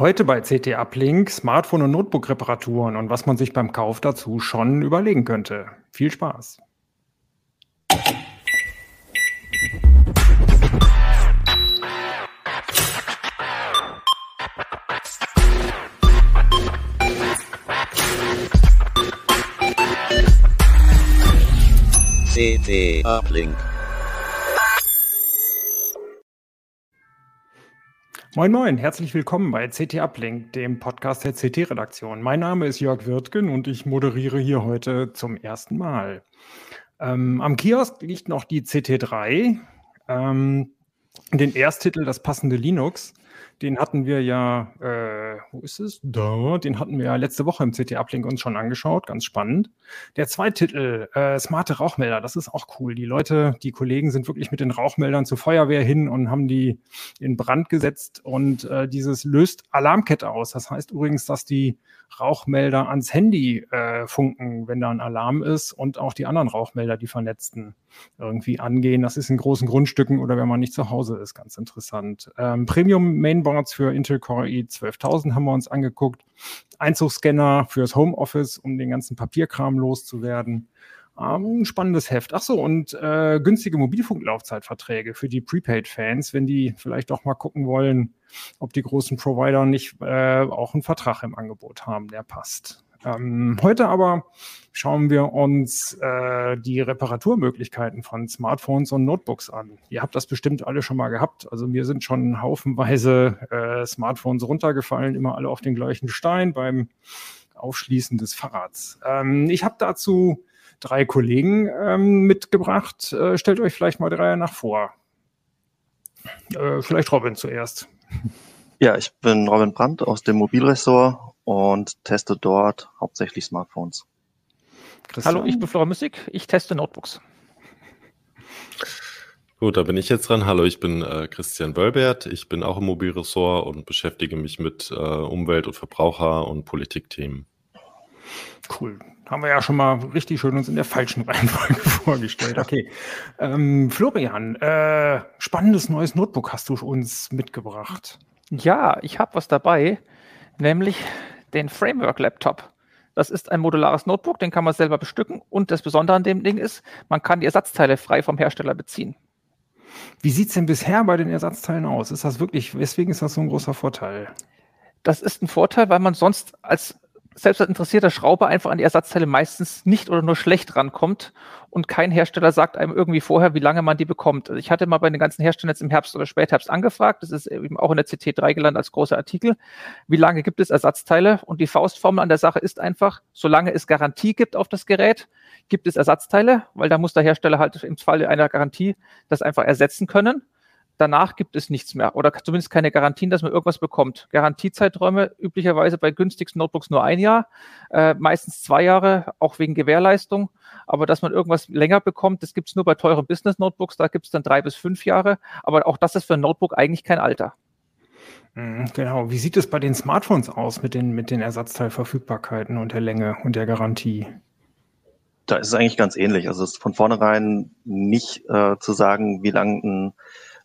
Heute bei CT Uplink Smartphone- und Notebook-Reparaturen und was man sich beim Kauf dazu schon überlegen könnte. Viel Spaß! CT Uplink. Moin Moin, herzlich willkommen bei CT Uplink, dem Podcast der CT-Redaktion. Mein Name ist Jörg Wirtgen und ich moderiere hier heute zum ersten Mal. Ähm, am Kiosk liegt noch die CT3, ähm, den Ersttitel Das passende Linux. Den hatten wir ja, äh, wo ist es? Da, den hatten wir ja letzte Woche im CT-Uplink uns schon angeschaut, ganz spannend. Der Zweititel, äh, smarte Rauchmelder, das ist auch cool. Die Leute, die Kollegen sind wirklich mit den Rauchmeldern zur Feuerwehr hin und haben die in Brand gesetzt und äh, dieses löst Alarmkette aus. Das heißt übrigens, dass die Rauchmelder ans Handy äh, funken, wenn da ein Alarm ist und auch die anderen Rauchmelder, die vernetzten, irgendwie angehen. Das ist in großen Grundstücken oder wenn man nicht zu Hause ist, ganz interessant. Ähm, Premium Mainboards für Intel Core i12000 haben wir uns angeguckt. Einzugsscanner fürs Homeoffice, um den ganzen Papierkram loszuwerden. Ähm, spannendes Heft. Ach so, und äh, günstige Mobilfunklaufzeitverträge für die Prepaid-Fans, wenn die vielleicht auch mal gucken wollen, ob die großen Provider nicht äh, auch einen Vertrag im Angebot haben, der passt. Ähm, heute aber schauen wir uns äh, die Reparaturmöglichkeiten von Smartphones und Notebooks an. Ihr habt das bestimmt alle schon mal gehabt. Also mir sind schon haufenweise äh, Smartphones runtergefallen, immer alle auf den gleichen Stein beim Aufschließen des Fahrrads. Ähm, ich habe dazu drei Kollegen ähm, mitgebracht. Äh, stellt euch vielleicht mal drei nach vor. Äh, vielleicht Robin zuerst. Ja, ich bin Robin Brandt aus dem Mobilressort und teste dort hauptsächlich Smartphones. Christian? Hallo, ich bin Flora Müssig, ich teste Notebooks. Gut, da bin ich jetzt dran. Hallo, ich bin äh, Christian Wölbert. Ich bin auch im Mobilressort und beschäftige mich mit äh, Umwelt- und Verbraucher- und Politikthemen. Cool. Haben wir ja schon mal richtig schön uns in der falschen Reihenfolge vorgestellt. Okay. Ähm, Florian, äh, spannendes neues Notebook hast du uns mitgebracht. Ja, ich habe was dabei, nämlich den Framework Laptop. Das ist ein modulares Notebook, den kann man selber bestücken. Und das Besondere an dem Ding ist, man kann die Ersatzteile frei vom Hersteller beziehen. Wie sieht es denn bisher bei den Ersatzteilen aus? Ist das wirklich, weswegen ist das so ein großer Vorteil? Das ist ein Vorteil, weil man sonst als selbst als interessierter Schrauber einfach an die Ersatzteile meistens nicht oder nur schlecht rankommt und kein Hersteller sagt einem irgendwie vorher, wie lange man die bekommt. Also ich hatte mal bei den ganzen Herstellern jetzt im Herbst oder Spätherbst angefragt, das ist eben auch in der CT3 gelandet als großer Artikel, wie lange gibt es Ersatzteile und die Faustformel an der Sache ist einfach, solange es Garantie gibt auf das Gerät, gibt es Ersatzteile, weil da muss der Hersteller halt im Falle einer Garantie das einfach ersetzen können danach gibt es nichts mehr oder zumindest keine Garantien, dass man irgendwas bekommt. Garantiezeiträume üblicherweise bei günstigsten Notebooks nur ein Jahr, äh, meistens zwei Jahre, auch wegen Gewährleistung. Aber dass man irgendwas länger bekommt, das gibt es nur bei teuren Business-Notebooks, da gibt es dann drei bis fünf Jahre. Aber auch das ist für ein Notebook eigentlich kein Alter. Mhm, genau. Wie sieht es bei den Smartphones aus mit den, mit den Ersatzteilverfügbarkeiten und der Länge und der Garantie? Da ist es eigentlich ganz ähnlich. Also es ist von vornherein nicht äh, zu sagen, wie lang ein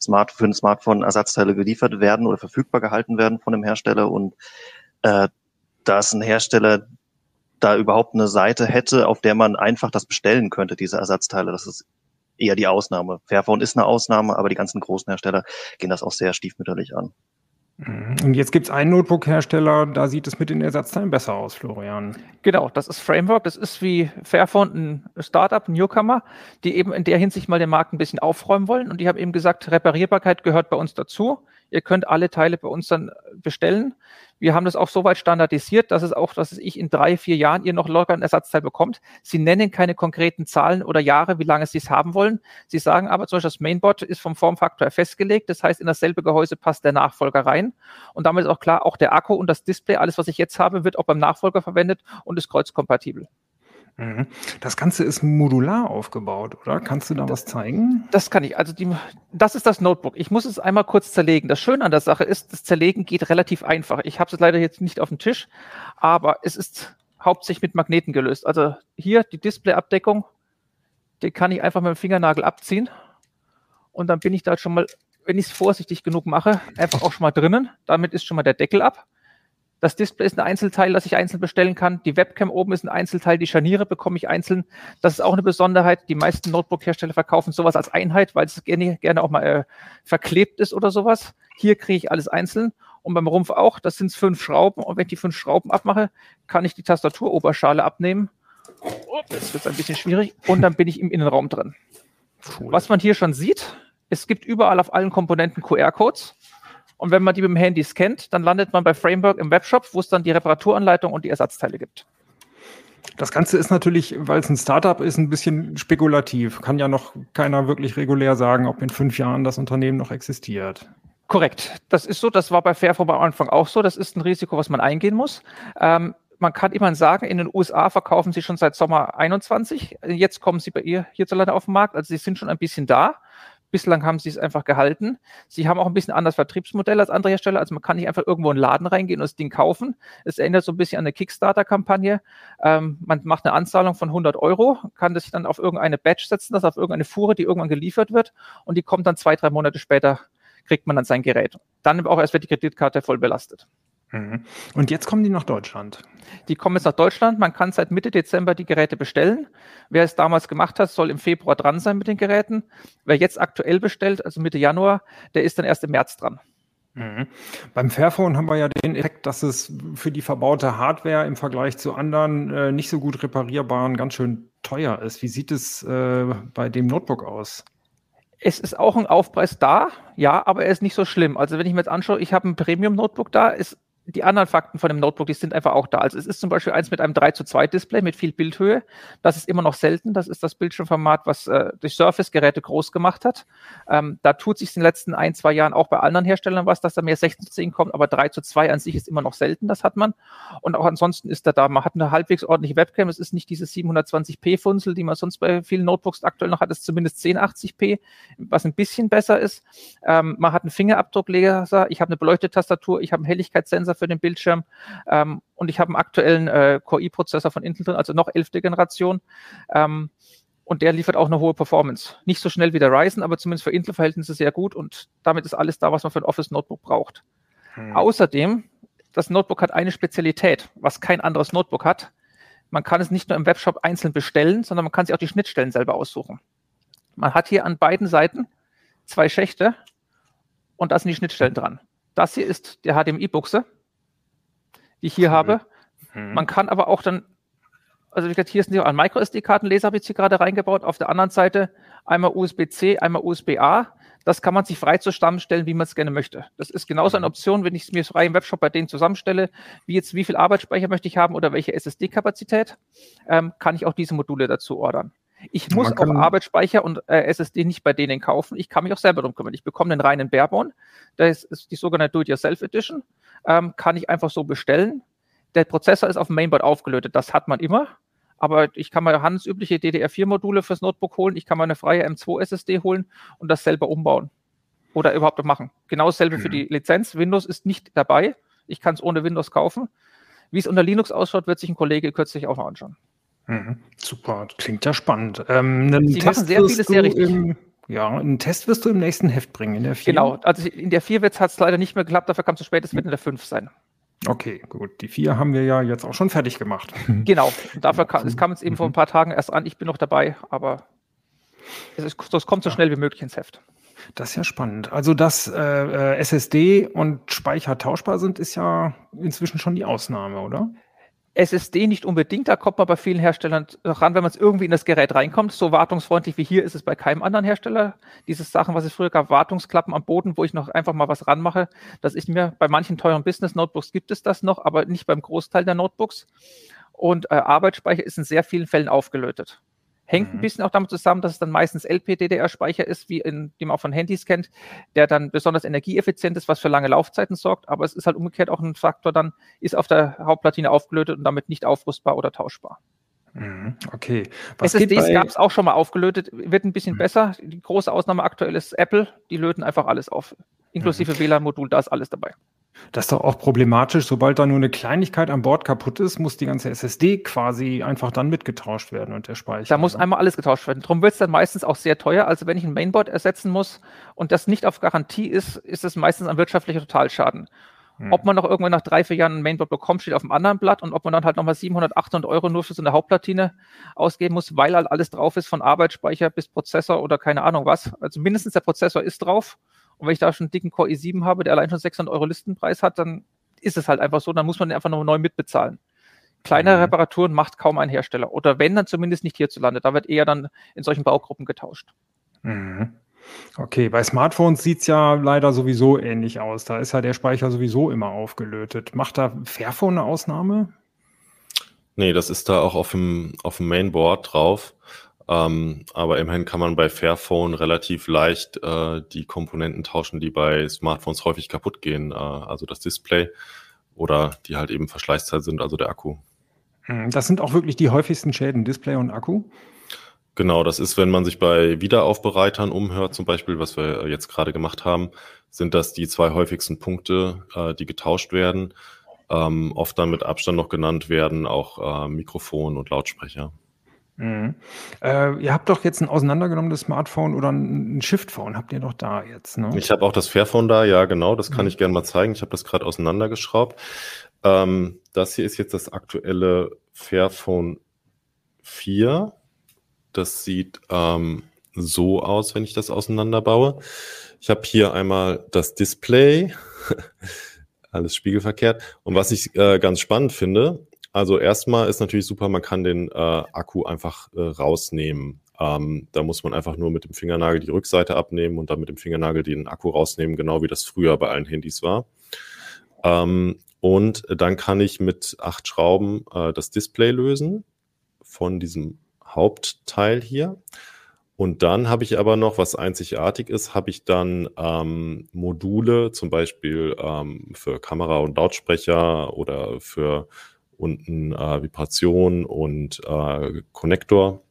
Smart für ein Smartphone Ersatzteile geliefert werden oder verfügbar gehalten werden von dem Hersteller und äh, dass ein Hersteller da überhaupt eine Seite hätte, auf der man einfach das bestellen könnte, diese Ersatzteile. Das ist eher die Ausnahme. Fairphone ist eine Ausnahme, aber die ganzen großen Hersteller gehen das auch sehr stiefmütterlich an. Und jetzt gibt es einen Notebook-Hersteller, da sieht es mit den Ersatzteilen besser aus, Florian. Genau, das ist Framework. Das ist wie Fairphone ein Startup, ein Newcomer, die eben in der Hinsicht mal den Markt ein bisschen aufräumen wollen. Und die haben eben gesagt, Reparierbarkeit gehört bei uns dazu. Ihr könnt alle Teile bei uns dann bestellen. Wir haben das auch so weit standardisiert, dass es auch, dass ich in drei, vier Jahren ihr noch locker ein Ersatzteil bekommt. Sie nennen keine konkreten Zahlen oder Jahre, wie lange Sie es haben wollen. Sie sagen aber zum Beispiel, das Mainboard ist vom Formfaktor festgelegt. Das heißt, in dasselbe Gehäuse passt der Nachfolger rein. Und damit ist auch klar, auch der Akku und das Display, alles, was ich jetzt habe, wird auch beim Nachfolger verwendet und ist kreuzkompatibel. Mhm. Das Ganze ist modular aufgebaut, oder? Kannst du da was zeigen? Das kann ich. Also die, das ist das Notebook. Ich muss es einmal kurz zerlegen. Das Schöne an der Sache ist, das Zerlegen geht relativ einfach. Ich habe es leider jetzt nicht auf dem Tisch, aber es ist hauptsächlich mit Magneten gelöst. Also hier die Displayabdeckung, die kann ich einfach mit dem Fingernagel abziehen und dann bin ich da schon mal, wenn ich es vorsichtig genug mache, einfach auch schon mal drinnen. Damit ist schon mal der Deckel ab. Das Display ist ein Einzelteil, das ich einzeln bestellen kann. Die Webcam oben ist ein Einzelteil. Die Scharniere bekomme ich einzeln. Das ist auch eine Besonderheit. Die meisten Notebook-Hersteller verkaufen sowas als Einheit, weil es gerne, gerne auch mal äh, verklebt ist oder sowas. Hier kriege ich alles einzeln. Und beim Rumpf auch. Das sind fünf Schrauben. Und wenn ich die fünf Schrauben abmache, kann ich die Tastaturoberschale abnehmen. Das wird ein bisschen schwierig. Und dann bin ich im Innenraum drin. Cool. Was man hier schon sieht, es gibt überall auf allen Komponenten QR-Codes. Und wenn man die mit dem Handy scannt, dann landet man bei Framework im Webshop, wo es dann die Reparaturanleitung und die Ersatzteile gibt. Das Ganze ist natürlich, weil es ein Startup ist, ein bisschen spekulativ. Kann ja noch keiner wirklich regulär sagen, ob in fünf Jahren das Unternehmen noch existiert. Korrekt. Das ist so. Das war bei Fairphone am Anfang auch so. Das ist ein Risiko, was man eingehen muss. Ähm, man kann immerhin sagen, in den USA verkaufen sie schon seit Sommer 21. Jetzt kommen sie bei ihr hierzulande auf den Markt. Also sie sind schon ein bisschen da. Bislang haben sie es einfach gehalten. Sie haben auch ein bisschen anderes Vertriebsmodell als andere Hersteller. Also man kann nicht einfach irgendwo in den Laden reingehen und das Ding kaufen. Es erinnert so ein bisschen an eine Kickstarter-Kampagne. Ähm, man macht eine Anzahlung von 100 Euro, kann das dann auf irgendeine Badge setzen, das auf irgendeine Fuhre, die irgendwann geliefert wird und die kommt dann zwei, drei Monate später, kriegt man dann sein Gerät. Dann auch erst wird die Kreditkarte voll belastet. Mhm. Und jetzt kommen die nach Deutschland. Die kommen jetzt nach Deutschland. Man kann seit Mitte Dezember die Geräte bestellen. Wer es damals gemacht hat, soll im Februar dran sein mit den Geräten. Wer jetzt aktuell bestellt, also Mitte Januar, der ist dann erst im März dran. Mhm. Beim Fairphone haben wir ja den Effekt, dass es für die verbaute Hardware im Vergleich zu anderen äh, nicht so gut reparierbaren ganz schön teuer ist. Wie sieht es äh, bei dem Notebook aus? Es ist auch ein Aufpreis da, ja, aber er ist nicht so schlimm. Also wenn ich mir jetzt anschaue, ich habe ein Premium-Notebook da, ist die anderen Fakten von dem Notebook, die sind einfach auch da. Also es ist zum Beispiel eins mit einem 3 zu 2 Display mit viel Bildhöhe. Das ist immer noch selten. Das ist das Bildschirmformat, was äh, durch Surface-Geräte groß gemacht hat. Ähm, da tut sich in den letzten ein, zwei Jahren auch bei anderen Herstellern was, dass da mehr 16 zu 10 kommt, aber 3 zu 2 an sich ist immer noch selten, das hat man. Und auch ansonsten ist da da, man hat eine halbwegs ordentliche Webcam. Es ist nicht diese 720p-Funzel, die man sonst bei vielen Notebooks aktuell noch hat. Es ist zumindest 1080p, was ein bisschen besser ist. Ähm, man hat einen Fingerabdruckleser. Ich habe eine beleuchtete Tastatur. Ich habe einen Helligkeitssensor für den Bildschirm. Ähm, und ich habe einen aktuellen äh, Core i-Prozessor von Intel drin, also noch elfte Generation. Ähm, und der liefert auch eine hohe Performance. Nicht so schnell wie der Ryzen, aber zumindest für Intel-Verhältnisse sehr gut. Und damit ist alles da, was man für ein Office-Notebook braucht. Hm. Außerdem, das Notebook hat eine Spezialität, was kein anderes Notebook hat. Man kann es nicht nur im Webshop einzeln bestellen, sondern man kann sich auch die Schnittstellen selber aussuchen. Man hat hier an beiden Seiten zwei Schächte und da sind die Schnittstellen dran. Das hier ist der HDMI-Buchse die ich hier habe. Mhm. Man kann aber auch dann, also wie gesagt, hier ist ein Micro-SD-Kartenleser, habe ich hier gerade reingebaut. Auf der anderen Seite einmal USB-C, einmal USB-A. Das kann man sich frei zusammenstellen, wie man es gerne möchte. Das ist genauso eine mhm. Option, wenn ich es mir frei im Webshop bei denen zusammenstelle, wie jetzt wie viel Arbeitsspeicher möchte ich haben oder welche SSD-Kapazität, ähm, kann ich auch diese Module dazu ordern. Ich muss auch Arbeitsspeicher und äh, SSD nicht bei denen kaufen. Ich kann mich auch selber darum kümmern. Ich bekomme den reinen Barebone. Das ist die sogenannte Do-it-yourself Edition ähm, kann ich einfach so bestellen. Der Prozessor ist auf dem Mainboard aufgelötet, das hat man immer. Aber ich kann mal handelsübliche DDR4-Module fürs Notebook holen, ich kann mal eine freie M2 SSD holen und das selber umbauen. Oder überhaupt machen. Genau dasselbe mhm. für die Lizenz. Windows ist nicht dabei. Ich kann es ohne Windows kaufen. Wie es unter Linux ausschaut, wird sich ein Kollege kürzlich auch noch anschauen. Mhm. Super, klingt ja spannend. Ähm, Sie machen sehr vieles sehr richtig. Im, ja, einen Test wirst du im nächsten Heft bringen, in der 4. Genau, also in der 4 hat es leider nicht mehr geklappt, dafür kam es zu spät, es wird in der 5 sein. Okay, gut. Die 4 haben wir ja jetzt auch schon fertig gemacht. Genau, dafür kam, es kam jetzt eben vor ein paar Tagen erst an, ich bin noch dabei, aber es, ist, es kommt so schnell wie möglich ins Heft. Das ist ja spannend. Also, dass äh, äh SSD und Speicher tauschbar sind, ist ja inzwischen schon die Ausnahme, oder? SSD nicht unbedingt, da kommt man bei vielen Herstellern ran, wenn man es irgendwie in das Gerät reinkommt. So wartungsfreundlich wie hier ist es bei keinem anderen Hersteller. Diese Sachen, was es früher gab, Wartungsklappen am Boden, wo ich noch einfach mal was ranmache, das ist mir bei manchen teuren Business-Notebooks gibt es das noch, aber nicht beim Großteil der Notebooks. Und äh, Arbeitsspeicher ist in sehr vielen Fällen aufgelötet. Hängt mhm. ein bisschen auch damit zusammen, dass es dann meistens LPDDR-Speicher ist, wie in, den man auch von Handys kennt, der dann besonders energieeffizient ist, was für lange Laufzeiten sorgt. Aber es ist halt umgekehrt auch ein Faktor, dann ist auf der Hauptplatine aufgelötet und damit nicht aufrüstbar oder tauschbar. Mhm, okay. Was SSDs gab es auch schon mal aufgelötet, wird ein bisschen mhm. besser. Die große Ausnahme aktuell ist Apple, die löten einfach alles auf. Inklusive mhm. WLAN-Modul, da ist alles dabei. Das ist doch auch problematisch. Sobald da nur eine Kleinigkeit an Bord kaputt ist, muss die ganze SSD quasi einfach dann mitgetauscht werden und der Speicher. Da muss ne? einmal alles getauscht werden. Darum wird es dann meistens auch sehr teuer. Also wenn ich ein Mainboard ersetzen muss und das nicht auf Garantie ist, ist es meistens ein wirtschaftlicher Totalschaden. Hm. Ob man noch irgendwann nach drei, vier Jahren ein Mainboard bekommt, steht auf dem anderen Blatt und ob man dann halt nochmal 700, 800 Euro nur für so eine Hauptplatine ausgeben muss, weil halt alles drauf ist, von Arbeitsspeicher bis Prozessor oder keine Ahnung was. Also mindestens der Prozessor ist drauf. Und wenn ich da schon einen dicken Core i7 habe, der allein schon 600 Euro Listenpreis hat, dann ist es halt einfach so, dann muss man den einfach noch neu mitbezahlen. Kleinere mhm. Reparaturen macht kaum ein Hersteller. Oder wenn, dann zumindest nicht hierzulande. Da wird eher dann in solchen Baugruppen getauscht. Mhm. Okay, bei Smartphones sieht es ja leider sowieso ähnlich aus. Da ist ja der Speicher sowieso immer aufgelötet. Macht da Fairphone eine Ausnahme? Nee, das ist da auch auf dem, auf dem Mainboard drauf. Ähm, aber immerhin kann man bei Fairphone relativ leicht äh, die Komponenten tauschen, die bei Smartphones häufig kaputt gehen. Äh, also das Display oder die halt eben Verschleißzeit sind, also der Akku. Hm, das sind auch wirklich die häufigsten Schäden, Display und Akku? Genau, das ist, wenn man sich bei Wiederaufbereitern umhört, zum Beispiel, was wir jetzt gerade gemacht haben, sind das die zwei häufigsten Punkte, äh, die getauscht werden. Ähm, oft dann mit Abstand noch genannt werden, auch äh, Mikrofon und Lautsprecher. Mhm. Äh, ihr habt doch jetzt ein auseinandergenommenes Smartphone oder ein Shift-Phone, habt ihr doch da jetzt, ne? Ich habe auch das Fairphone da, ja, genau, das kann mhm. ich gerne mal zeigen. Ich habe das gerade auseinandergeschraubt. Ähm, das hier ist jetzt das aktuelle Fairphone 4 das sieht ähm, so aus, wenn ich das auseinanderbaue. Ich habe hier einmal das Display, alles spiegelverkehrt. Und was ich äh, ganz spannend finde, also erstmal ist natürlich super, man kann den äh, Akku einfach äh, rausnehmen. Ähm, da muss man einfach nur mit dem Fingernagel die Rückseite abnehmen und dann mit dem Fingernagel den Akku rausnehmen, genau wie das früher bei allen Handys war. Ähm, und dann kann ich mit acht Schrauben äh, das Display lösen von diesem Hauptteil hier. Und dann habe ich aber noch, was einzigartig ist, habe ich dann ähm, Module, zum Beispiel ähm, für Kamera und Lautsprecher oder für unten äh, Vibration und äh, Konnektor.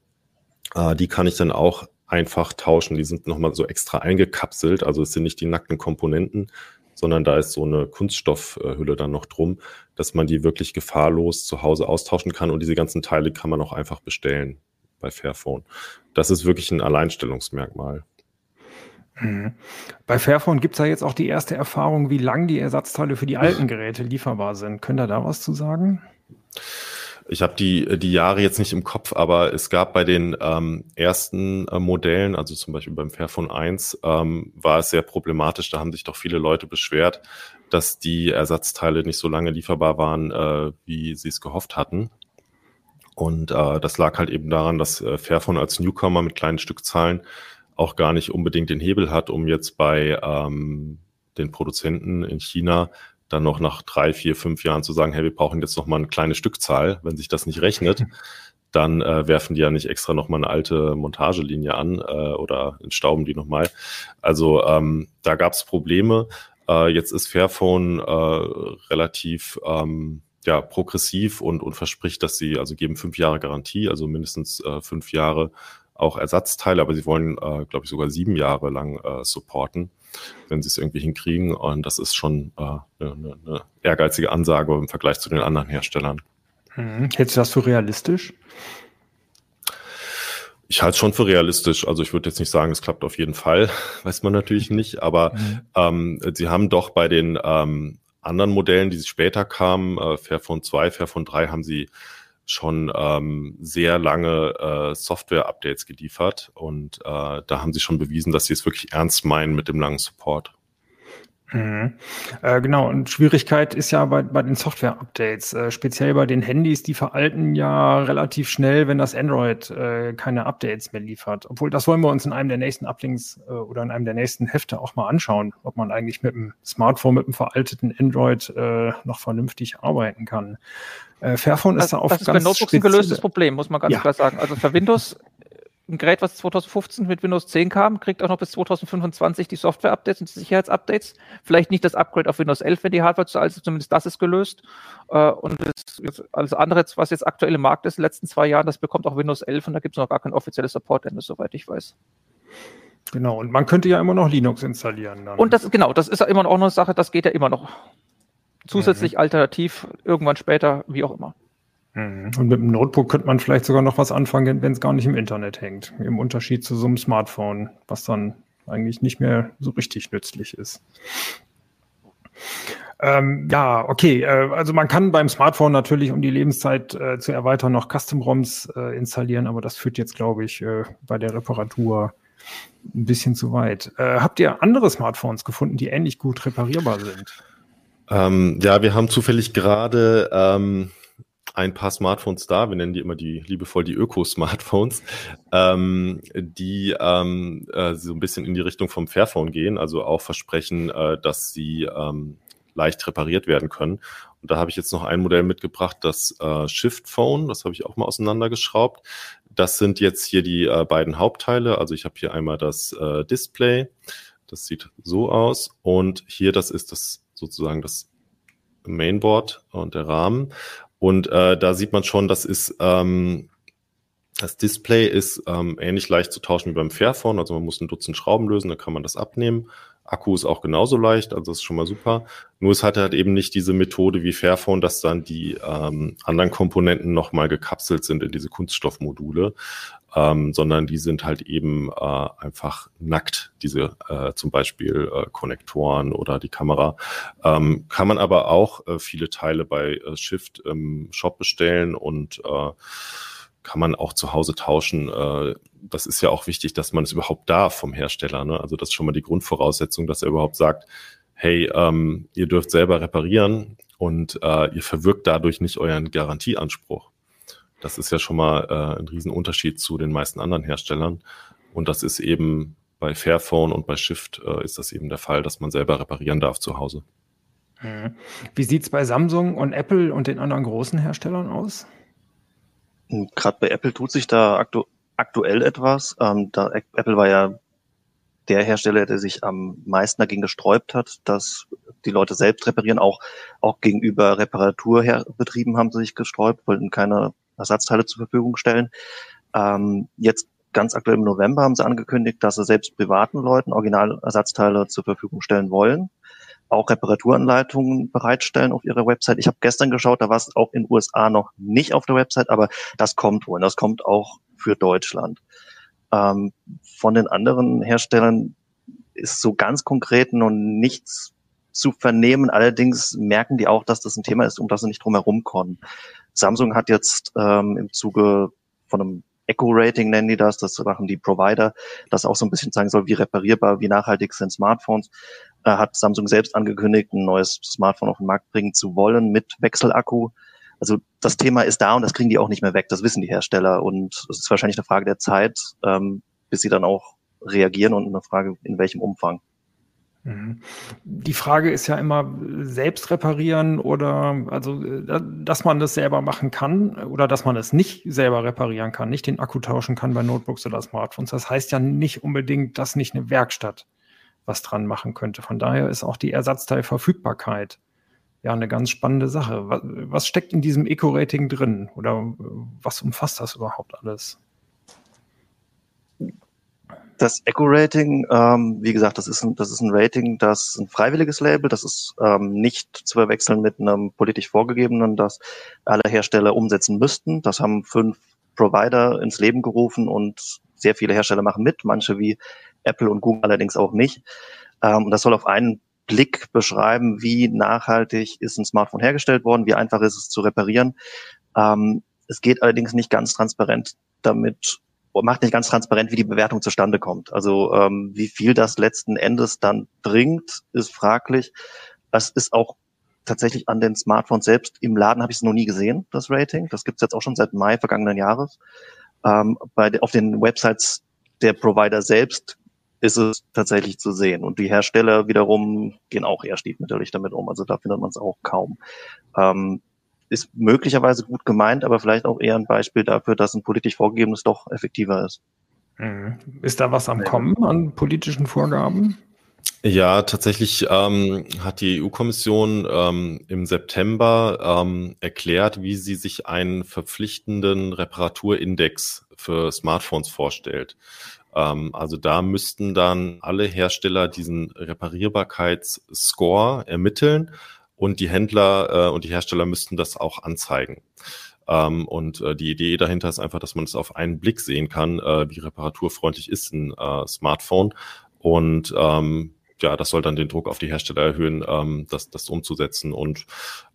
Äh, die kann ich dann auch einfach tauschen. Die sind nochmal so extra eingekapselt, also es sind nicht die nackten Komponenten, sondern da ist so eine Kunststoffhülle dann noch drum, dass man die wirklich gefahrlos zu Hause austauschen kann und diese ganzen Teile kann man auch einfach bestellen bei Fairphone. Das ist wirklich ein Alleinstellungsmerkmal. Mhm. Bei Fairphone gibt es ja jetzt auch die erste Erfahrung, wie lang die Ersatzteile für die alten Geräte lieferbar sind. Könnt ihr da was zu sagen? Ich habe die, die Jahre jetzt nicht im Kopf, aber es gab bei den ähm, ersten äh, Modellen, also zum Beispiel beim Fairphone 1, ähm, war es sehr problematisch. Da haben sich doch viele Leute beschwert, dass die Ersatzteile nicht so lange lieferbar waren, äh, wie sie es gehofft hatten. Und äh, das lag halt eben daran, dass äh, Fairphone als Newcomer mit kleinen Stückzahlen auch gar nicht unbedingt den Hebel hat, um jetzt bei ähm, den Produzenten in China dann noch nach drei, vier, fünf Jahren zu sagen, hey, wir brauchen jetzt noch mal eine kleine Stückzahl. Wenn sich das nicht rechnet, dann äh, werfen die ja nicht extra noch mal eine alte Montagelinie an äh, oder entstauben die noch mal. Also ähm, da gab es Probleme. Äh, jetzt ist Fairphone äh, relativ ähm, ja, progressiv und, und verspricht, dass sie, also geben fünf Jahre Garantie, also mindestens äh, fünf Jahre auch Ersatzteile, aber sie wollen, äh, glaube ich, sogar sieben Jahre lang äh, supporten, wenn sie es irgendwie hinkriegen. Und das ist schon äh, eine, eine ehrgeizige Ansage im Vergleich zu den anderen Herstellern. Mhm. Hältst du das für realistisch? Ich halte es schon für realistisch. Also ich würde jetzt nicht sagen, es klappt auf jeden Fall, weiß man natürlich nicht, aber mhm. ähm, sie haben doch bei den ähm, anderen Modellen, die später kamen, äh, Fairphone 2, Fairphone 3, haben sie schon ähm, sehr lange äh, Software-Updates geliefert und äh, da haben sie schon bewiesen, dass sie es wirklich ernst meinen mit dem langen Support. Mhm. Äh, genau, und Schwierigkeit ist ja bei, bei den Software-Updates, äh, speziell bei den Handys, die veralten ja relativ schnell, wenn das Android äh, keine Updates mehr liefert. Obwohl, das wollen wir uns in einem der nächsten Uplinks äh, oder in einem der nächsten Hefte auch mal anschauen, ob man eigentlich mit dem Smartphone, mit dem veralteten Android äh, noch vernünftig arbeiten kann. Äh, Fairphone ist da oft das ist ganz bei Notebooks ein gelöstes Problem, muss man ganz ja. klar sagen. Also für Windows ein Gerät, was 2015 mit Windows 10 kam, kriegt auch noch bis 2025 die Software-Updates und die Sicherheitsupdates. Vielleicht nicht das Upgrade auf Windows 11, wenn die Hardware zu alt ist, zumindest das ist gelöst. Äh, und das, alles andere, was jetzt aktuell im Markt ist, in den letzten zwei Jahren, das bekommt auch Windows 11 und da gibt es noch gar kein offizielles Support-Ende, soweit ich weiß. Genau, und man könnte ja immer noch Linux installieren. Dann. Und das, genau, das ist ja immer noch eine Sache, das geht ja immer noch. Zusätzlich mhm. alternativ, irgendwann später, wie auch immer. Mhm. Und mit dem Notebook könnte man vielleicht sogar noch was anfangen, wenn es gar nicht im Internet hängt. Im Unterschied zu so einem Smartphone, was dann eigentlich nicht mehr so richtig nützlich ist. Ähm, ja, okay. Äh, also man kann beim Smartphone natürlich, um die Lebenszeit äh, zu erweitern, noch Custom-ROMs äh, installieren, aber das führt jetzt, glaube ich, äh, bei der Reparatur ein bisschen zu weit. Äh, habt ihr andere Smartphones gefunden, die ähnlich gut reparierbar sind? Ähm, ja, wir haben zufällig gerade ähm, ein paar Smartphones da, wir nennen die immer die liebevoll die Öko-Smartphones, ähm, die ähm, äh, so ein bisschen in die Richtung vom Fairphone gehen, also auch versprechen, äh, dass sie ähm, leicht repariert werden können. Und da habe ich jetzt noch ein Modell mitgebracht, das äh, Shift Phone, das habe ich auch mal auseinandergeschraubt. Das sind jetzt hier die äh, beiden Hauptteile. Also ich habe hier einmal das äh, Display, das sieht so aus. Und hier, das ist das sozusagen das Mainboard und der Rahmen. Und äh, da sieht man schon, das ist ähm, das Display ist ähm, ähnlich leicht zu tauschen wie beim Fairphone. Also man muss ein Dutzend Schrauben lösen, dann kann man das abnehmen. Akku ist auch genauso leicht, also das ist schon mal super. Nur es hat halt eben nicht diese Methode wie Fairphone, dass dann die ähm, anderen Komponenten nochmal gekapselt sind in diese Kunststoffmodule, ähm, sondern die sind halt eben äh, einfach nackt, diese äh, zum Beispiel äh, Konnektoren oder die Kamera. Ähm, kann man aber auch äh, viele Teile bei äh, Shift im Shop bestellen und äh, kann man auch zu Hause tauschen. Äh, das ist ja auch wichtig, dass man es überhaupt darf vom Hersteller. Ne? Also das ist schon mal die Grundvoraussetzung, dass er überhaupt sagt, hey, ähm, ihr dürft selber reparieren und äh, ihr verwirkt dadurch nicht euren Garantieanspruch. Das ist ja schon mal äh, ein Riesenunterschied zu den meisten anderen Herstellern. Und das ist eben bei Fairphone und bei Shift äh, ist das eben der Fall, dass man selber reparieren darf zu Hause. Mhm. Wie sieht's bei Samsung und Apple und den anderen großen Herstellern aus? Gerade bei Apple tut sich da aktu aktuell etwas. Ähm, da Apple war ja der Hersteller, der sich am meisten dagegen gesträubt hat, dass die Leute selbst reparieren. Auch, auch gegenüber Reparaturbetrieben haben sie sich gesträubt, wollten keine Ersatzteile zur Verfügung stellen. Ähm, jetzt ganz aktuell im November haben sie angekündigt, dass sie selbst privaten Leuten Originalersatzteile zur Verfügung stellen wollen, auch Reparaturanleitungen bereitstellen auf ihrer Website. Ich habe gestern geschaut, da war es auch in USA noch nicht auf der Website, aber das kommt wohl. Das kommt auch für Deutschland. Ähm, von den anderen Herstellern ist so ganz konkret noch nichts zu vernehmen. Allerdings merken die auch, dass das ein Thema ist, um das sie nicht drum herum kommen. Samsung hat jetzt ähm, im Zuge von einem Eco-Rating nennen die das, das machen die Provider, das auch so ein bisschen zeigen soll, wie reparierbar, wie nachhaltig sind Smartphones, äh, hat Samsung selbst angekündigt, ein neues Smartphone auf den Markt bringen zu wollen mit Wechselakku. Also das Thema ist da und das kriegen die auch nicht mehr weg, das wissen die Hersteller und es ist wahrscheinlich eine Frage der Zeit, ähm, bis sie dann auch reagieren und eine Frage, in welchem Umfang. Mhm. Die Frage ist ja immer, selbst reparieren oder, also, äh, dass man das selber machen kann oder dass man es nicht selber reparieren kann, nicht den Akku tauschen kann bei Notebooks oder Smartphones. Das heißt ja nicht unbedingt, dass nicht eine Werkstatt was dran machen könnte. Von daher ist auch die Ersatzteilverfügbarkeit ja eine ganz spannende Sache. Was, was steckt in diesem Eco-Rating drin oder äh, was umfasst das überhaupt alles? Das Echo-Rating, ähm, wie gesagt, das ist, ein, das ist ein Rating, das ist ein freiwilliges Label, das ist ähm, nicht zu verwechseln mit einem politisch vorgegebenen, das alle Hersteller umsetzen müssten. Das haben fünf Provider ins Leben gerufen und sehr viele Hersteller machen mit, manche wie Apple und Google allerdings auch nicht. Ähm, das soll auf einen Blick beschreiben, wie nachhaltig ist ein Smartphone hergestellt worden, wie einfach ist es zu reparieren. Ähm, es geht allerdings nicht ganz transparent damit macht nicht ganz transparent, wie die Bewertung zustande kommt. Also ähm, wie viel das letzten Endes dann bringt, ist fraglich. Das ist auch tatsächlich an den Smartphones selbst. Im Laden habe ich es noch nie gesehen, das Rating. Das gibt es jetzt auch schon seit Mai vergangenen Jahres. Ähm, bei, auf den Websites der Provider selbst ist es tatsächlich zu sehen. Und die Hersteller wiederum gehen auch eher stiefmütterlich damit um. Also da findet man es auch kaum. Ähm, ist möglicherweise gut gemeint, aber vielleicht auch eher ein Beispiel dafür, dass ein politisch vorgegebenes doch effektiver ist. Mhm. Ist da was am Kommen an politischen Vorgaben? Ja, tatsächlich ähm, hat die EU-Kommission ähm, im September ähm, erklärt, wie sie sich einen verpflichtenden Reparaturindex für Smartphones vorstellt. Ähm, also da müssten dann alle Hersteller diesen Reparierbarkeitsscore ermitteln und die Händler äh, und die Hersteller müssten das auch anzeigen. Ähm, und äh, die Idee dahinter ist einfach, dass man es auf einen Blick sehen kann, äh, wie reparaturfreundlich ist ein äh, Smartphone. Und ähm, ja, das soll dann den Druck auf die Hersteller erhöhen, ähm, das, das umzusetzen. Und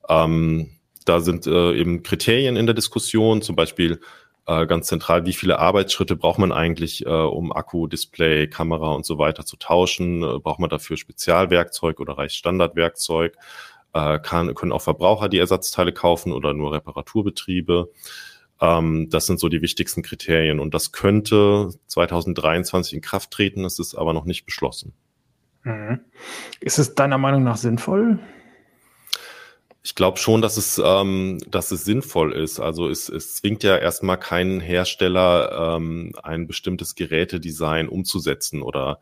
ähm, da sind äh, eben Kriterien in der Diskussion, zum Beispiel äh, ganz zentral, wie viele Arbeitsschritte braucht man eigentlich, äh, um Akku, Display, Kamera und so weiter zu tauschen? Äh, braucht man dafür Spezialwerkzeug oder reicht Standardwerkzeug? Äh, kann, können auch Verbraucher die Ersatzteile kaufen oder nur Reparaturbetriebe? Ähm, das sind so die wichtigsten Kriterien und das könnte 2023 in Kraft treten, es ist aber noch nicht beschlossen. Mhm. Ist es deiner Meinung nach sinnvoll? Ich glaube schon, dass es, ähm, dass es sinnvoll ist. Also es, es zwingt ja erstmal keinen Hersteller, ähm, ein bestimmtes Gerätedesign umzusetzen oder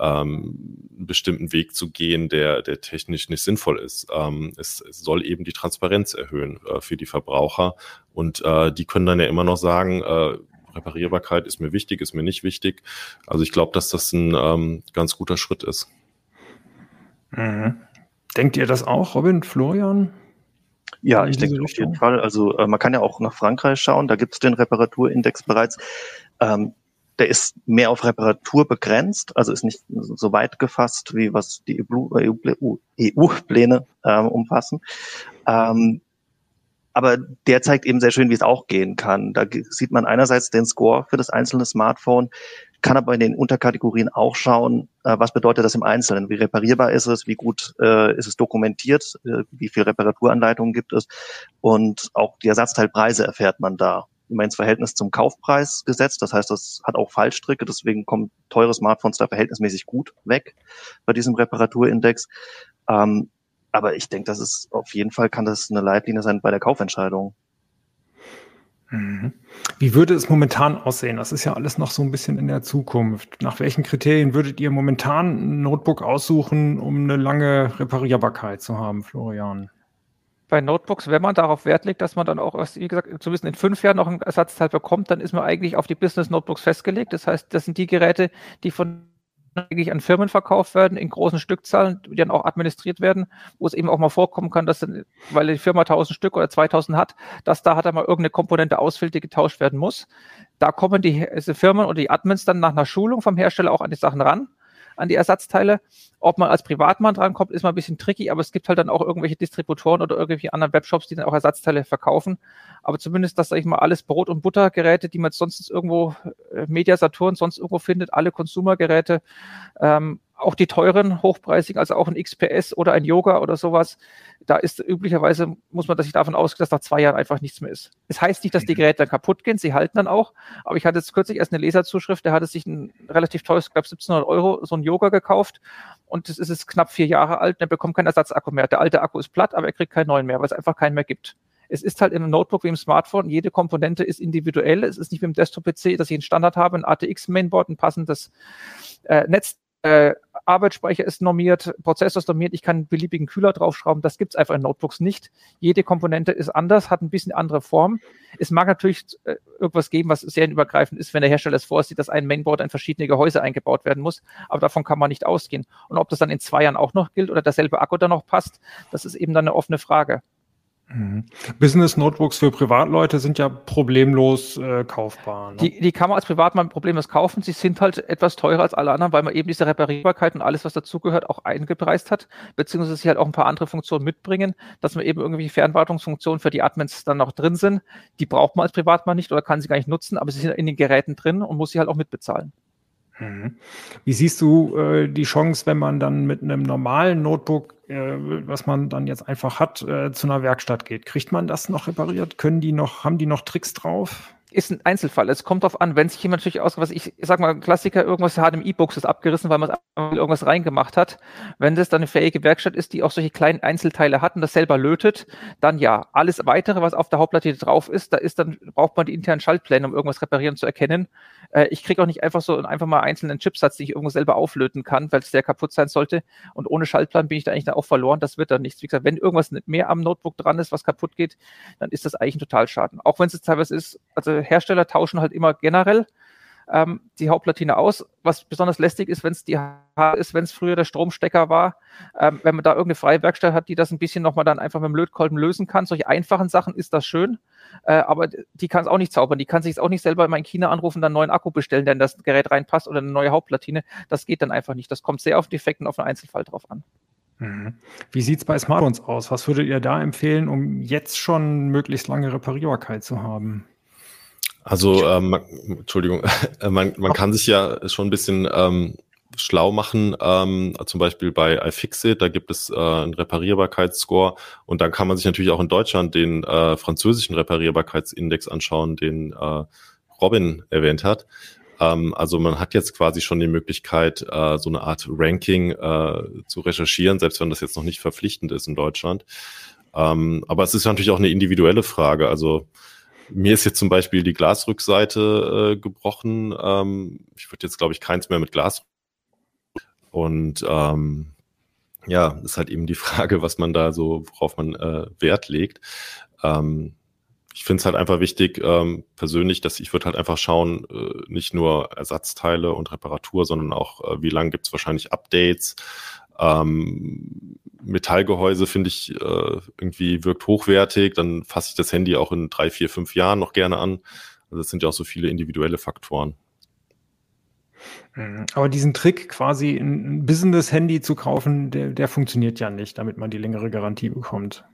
ähm, einen bestimmten Weg zu gehen, der, der technisch nicht sinnvoll ist. Ähm, es, es soll eben die Transparenz erhöhen äh, für die Verbraucher und äh, die können dann ja immer noch sagen, äh, Reparierbarkeit ist mir wichtig, ist mir nicht wichtig. Also ich glaube, dass das ein ähm, ganz guter Schritt ist. Mhm. Denkt ihr das auch, Robin, Florian? Ja, ich denke auf jeden Fall. Also äh, man kann ja auch nach Frankreich schauen, da gibt es den Reparaturindex bereits. Ähm, der ist mehr auf Reparatur begrenzt, also ist nicht so weit gefasst, wie was die EU-Pläne ähm, umfassen. Ähm, aber der zeigt eben sehr schön, wie es auch gehen kann. Da sieht man einerseits den Score für das einzelne Smartphone, kann aber in den Unterkategorien auch schauen, äh, was bedeutet das im Einzelnen, wie reparierbar ist es, wie gut äh, ist es dokumentiert, äh, wie viel Reparaturanleitungen gibt es und auch die Ersatzteilpreise erfährt man da immer ins Verhältnis zum Kaufpreis gesetzt. Das heißt, das hat auch Fallstricke, deswegen kommen teure Smartphones da verhältnismäßig gut weg bei diesem Reparaturindex. Ähm, aber ich denke, das ist auf jeden Fall kann das eine Leitlinie sein bei der Kaufentscheidung. Mhm. Wie würde es momentan aussehen? Das ist ja alles noch so ein bisschen in der Zukunft. Nach welchen Kriterien würdet ihr momentan ein Notebook aussuchen, um eine lange Reparierbarkeit zu haben, Florian? Bei Notebooks, wenn man darauf Wert legt, dass man dann auch, wie gesagt, zumindest in fünf Jahren noch ein Ersatzteil bekommt, dann ist man eigentlich auf die Business Notebooks festgelegt. Das heißt, das sind die Geräte, die von an Firmen verkauft werden in großen Stückzahlen, die dann auch administriert werden, wo es eben auch mal vorkommen kann, dass dann, weil die Firma 1000 Stück oder 2000 hat, dass da hat er mal irgendeine Komponente ausfällt, die getauscht werden muss. Da kommen die, die Firmen oder die Admins dann nach einer Schulung vom Hersteller auch an die Sachen ran an die Ersatzteile. Ob man als Privatmann drankommt, ist mal ein bisschen tricky, aber es gibt halt dann auch irgendwelche Distributoren oder irgendwelche anderen Webshops, die dann auch Ersatzteile verkaufen. Aber zumindest, dass, sag ich mal, alles Brot- und Buttergeräte, die man sonst irgendwo, äh, Media Saturn sonst irgendwo findet, alle Consumergeräte, ähm, auch die teuren, hochpreisigen, also auch ein XPS oder ein Yoga oder sowas, da ist üblicherweise, muss man sich davon ausgehen, dass nach zwei Jahren einfach nichts mehr ist. Es das heißt nicht, dass die mhm. Geräte dann kaputt gehen, sie halten dann auch, aber ich hatte jetzt kürzlich erst eine Leserzuschrift, der hatte sich ein relativ teures, ich glaube 1700 Euro, so ein Yoga gekauft und das ist jetzt knapp vier Jahre alt, der bekommt keinen Ersatzakku mehr. Der alte Akku ist platt, aber er kriegt keinen neuen mehr, weil es einfach keinen mehr gibt. Es ist halt im Notebook wie im Smartphone, jede Komponente ist individuell. Es ist nicht wie im Desktop-PC, dass ich einen Standard habe, ein ATX-Mainboard, ein passendes äh, Netz, äh, Arbeitsspeicher ist normiert, Prozessor ist normiert, ich kann einen beliebigen Kühler draufschrauben. Das gibt es einfach in Notebooks nicht. Jede Komponente ist anders, hat ein bisschen andere Form. Es mag natürlich äh, irgendwas geben, was serienübergreifend ist, wenn der Hersteller es vorsieht, dass ein Mainboard in verschiedene Gehäuse eingebaut werden muss. Aber davon kann man nicht ausgehen. Und ob das dann in zwei Jahren auch noch gilt oder derselbe Akku dann noch passt, das ist eben dann eine offene Frage. Mhm. Business Notebooks für Privatleute sind ja problemlos äh, kaufbar. Ne? Die, die kann man als Privatmann problemlos kaufen. Sie sind halt etwas teurer als alle anderen, weil man eben diese Reparierbarkeit und alles, was dazugehört, auch eingepreist hat, beziehungsweise sie halt auch ein paar andere Funktionen mitbringen, dass man eben irgendwie Fernwartungsfunktionen für die Admins dann noch drin sind. Die braucht man als Privatmann nicht oder kann sie gar nicht nutzen, aber sie sind in den Geräten drin und muss sie halt auch mitbezahlen. Mhm. Wie siehst du äh, die Chance, wenn man dann mit einem normalen Notebook, äh, was man dann jetzt einfach hat, äh, zu einer Werkstatt geht? Kriegt man das noch repariert? Können die noch, haben die noch Tricks drauf? ist ein Einzelfall. Es kommt darauf an, wenn sich jemand natürlich aus, was ich, ich sag mal, Klassiker, irgendwas HDMI-Books ist abgerissen, weil man irgendwas reingemacht hat. Wenn das dann eine fähige Werkstatt ist, die auch solche kleinen Einzelteile hat und das selber lötet, dann ja. Alles weitere, was auf der Hauptplatte drauf ist, da ist dann, braucht man die internen Schaltpläne, um irgendwas reparieren zu erkennen. Äh, ich kriege auch nicht einfach so einfach mal einzelnen Chipsatz, die ich irgendwo selber auflöten kann, weil es der kaputt sein sollte. Und ohne Schaltplan bin ich da eigentlich dann auch verloren. Das wird dann nichts. Wie gesagt, wenn irgendwas mehr am Notebook dran ist, was kaputt geht, dann ist das eigentlich ein Totalschaden. Auch wenn es teilweise ist, also Hersteller tauschen halt immer generell ähm, die Hauptplatine aus. Was besonders lästig ist, wenn es die ist, wenn es früher der Stromstecker war, ähm, wenn man da irgendeine freie Werkstatt hat, die das ein bisschen nochmal dann einfach mit dem Lötkolben lösen kann. Solche einfachen Sachen ist das schön. äh, aber die kann es auch nicht zaubern. Die kann sich auch nicht selber in China anrufen, dann einen neuen Akku bestellen, der in das Gerät reinpasst oder eine neue Hauptplatine. Das geht dann einfach nicht. Das kommt sehr auf Defekten auf einen Einzelfall drauf an. Mhm. Wie sieht es bei Smartphones aus? Was würdet ihr da empfehlen, um jetzt schon möglichst lange Reparierbarkeit zu haben? Also, ähm, Entschuldigung, man, man kann sich ja schon ein bisschen ähm, schlau machen, ähm, zum Beispiel bei iFixit, da gibt es äh, einen Reparierbarkeitsscore und dann kann man sich natürlich auch in Deutschland den äh, französischen Reparierbarkeitsindex anschauen, den äh, Robin erwähnt hat. Ähm, also man hat jetzt quasi schon die Möglichkeit, äh, so eine Art Ranking äh, zu recherchieren, selbst wenn das jetzt noch nicht verpflichtend ist in Deutschland. Ähm, aber es ist natürlich auch eine individuelle Frage. Also mir ist jetzt zum Beispiel die Glasrückseite äh, gebrochen. Ähm, ich würde jetzt, glaube ich, keins mehr mit Glas und ähm, ja, ist halt eben die Frage, was man da so, worauf man äh, Wert legt. Ähm, ich finde es halt einfach wichtig, ähm, persönlich, dass ich würde halt einfach schauen, äh, nicht nur Ersatzteile und Reparatur, sondern auch, äh, wie lange gibt es wahrscheinlich Updates. Ähm, Metallgehäuse finde ich äh, irgendwie wirkt hochwertig, dann fasse ich das Handy auch in drei, vier, fünf Jahren noch gerne an. Also das sind ja auch so viele individuelle Faktoren. Mhm. Aber diesen Trick, quasi ein Business-Handy zu kaufen, der, der funktioniert ja nicht, damit man die längere Garantie bekommt.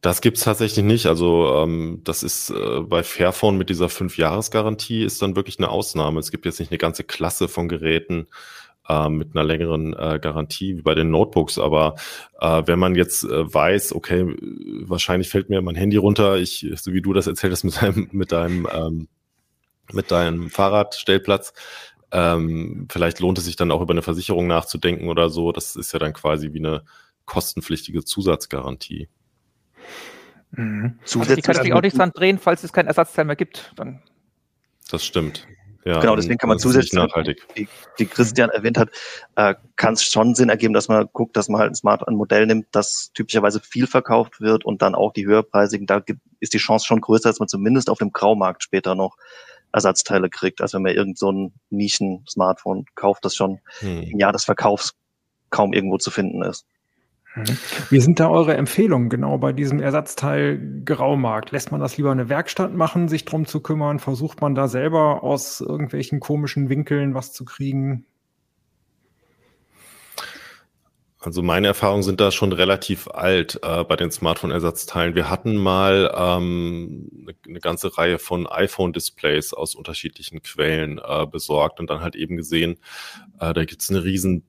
Das gibt's tatsächlich nicht. Also ähm, das ist äh, bei Fairphone mit dieser Fünf-Jahres-Garantie ist dann wirklich eine Ausnahme. Es gibt jetzt nicht eine ganze Klasse von Geräten äh, mit einer längeren äh, Garantie wie bei den Notebooks. Aber äh, wenn man jetzt äh, weiß, okay, wahrscheinlich fällt mir mein Handy runter, ich, so wie du das erzählt hast mit deinem, mit deinem ähm, mit deinem Fahrradstellplatz. Ähm, vielleicht lohnt es sich dann auch über eine Versicherung nachzudenken oder so. Das ist ja dann quasi wie eine kostenpflichtige Zusatzgarantie. Mhm. Also die kann sich auch nicht dran drehen, falls es keinen Ersatzteil mehr gibt. Dann. Das stimmt. Ja, genau, deswegen kann man zusätzlich. Wie, wie Christian erwähnt hat, äh, kann es schon Sinn ergeben, dass man guckt, dass man halt ein Smart ein Modell nimmt, das typischerweise viel verkauft wird und dann auch die höherpreisigen. Da gibt, ist die Chance schon größer, dass man zumindest auf dem Graumarkt später noch Ersatzteile kriegt, als wenn man irgend so ein Nischen-Smartphone kauft, das schon hm. im Jahr des Verkaufs kaum irgendwo zu finden ist. Mhm. Wie sind da eure Empfehlungen genau bei diesem Ersatzteil Graumarkt? Lässt man das lieber eine Werkstatt machen, sich drum zu kümmern? Versucht man da selber aus irgendwelchen komischen Winkeln was zu kriegen? Also meine Erfahrungen sind da schon relativ alt äh, bei den Smartphone-Ersatzteilen. Wir hatten mal ähm, eine, eine ganze Reihe von iPhone-Displays aus unterschiedlichen Quellen äh, besorgt und dann halt eben gesehen, äh, da gibt's eine riesen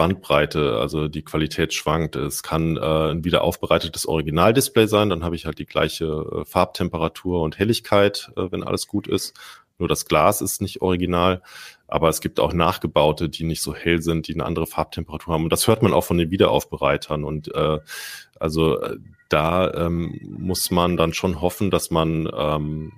Bandbreite, also die Qualität schwankt. Es kann äh, ein wieder aufbereitetes Originaldisplay sein, dann habe ich halt die gleiche äh, Farbtemperatur und Helligkeit, äh, wenn alles gut ist. Nur das Glas ist nicht original. Aber es gibt auch nachgebaute, die nicht so hell sind, die eine andere Farbtemperatur haben. Und das hört man auch von den Wiederaufbereitern. Und äh, also äh, da ähm, muss man dann schon hoffen, dass man ähm,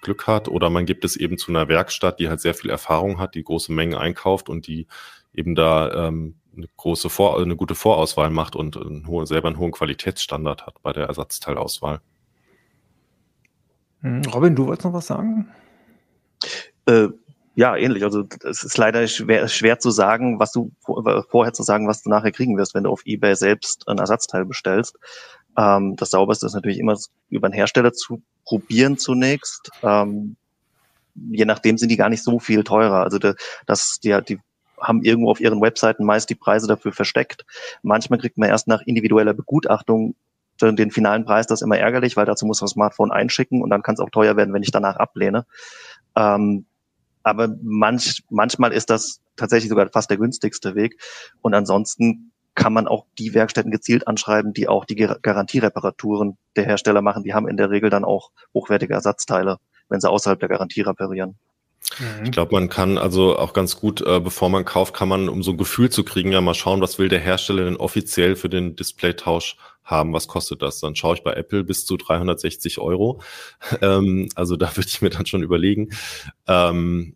Glück hat oder man gibt es eben zu einer Werkstatt, die halt sehr viel Erfahrung hat, die große Mengen einkauft und die eben da ähm, eine große Vor eine gute Vorauswahl macht und einen hohen, selber einen hohen Qualitätsstandard hat bei der Ersatzteilauswahl. Hm, Robin, du wolltest noch was sagen? Äh, ja, ähnlich. Also es ist leider schwer, schwer zu sagen, was du vorher zu sagen, was du nachher kriegen wirst, wenn du auf eBay selbst ein Ersatzteil bestellst. Ähm, das Sauberste ist natürlich immer über einen Hersteller zu probieren zunächst. Ähm, je nachdem sind die gar nicht so viel teurer. Also de, das, die, die haben irgendwo auf ihren Webseiten meist die Preise dafür versteckt. Manchmal kriegt man erst nach individueller Begutachtung den, finalen Preis. Das ist immer ärgerlich, weil dazu muss man das Smartphone einschicken und dann kann es auch teuer werden, wenn ich danach ablehne. Ähm, aber manch, manchmal ist das tatsächlich sogar fast der günstigste Weg. Und ansonsten kann man auch die Werkstätten gezielt anschreiben, die auch die Garantiereparaturen der Hersteller machen. Die haben in der Regel dann auch hochwertige Ersatzteile, wenn sie außerhalb der Garantie reparieren. Ich glaube, man kann also auch ganz gut, äh, bevor man kauft, kann man, um so ein Gefühl zu kriegen, ja mal schauen, was will der Hersteller denn offiziell für den Displaytausch haben, was kostet das? Dann schaue ich bei Apple bis zu 360 Euro. Ähm, also da würde ich mir dann schon überlegen. Ähm,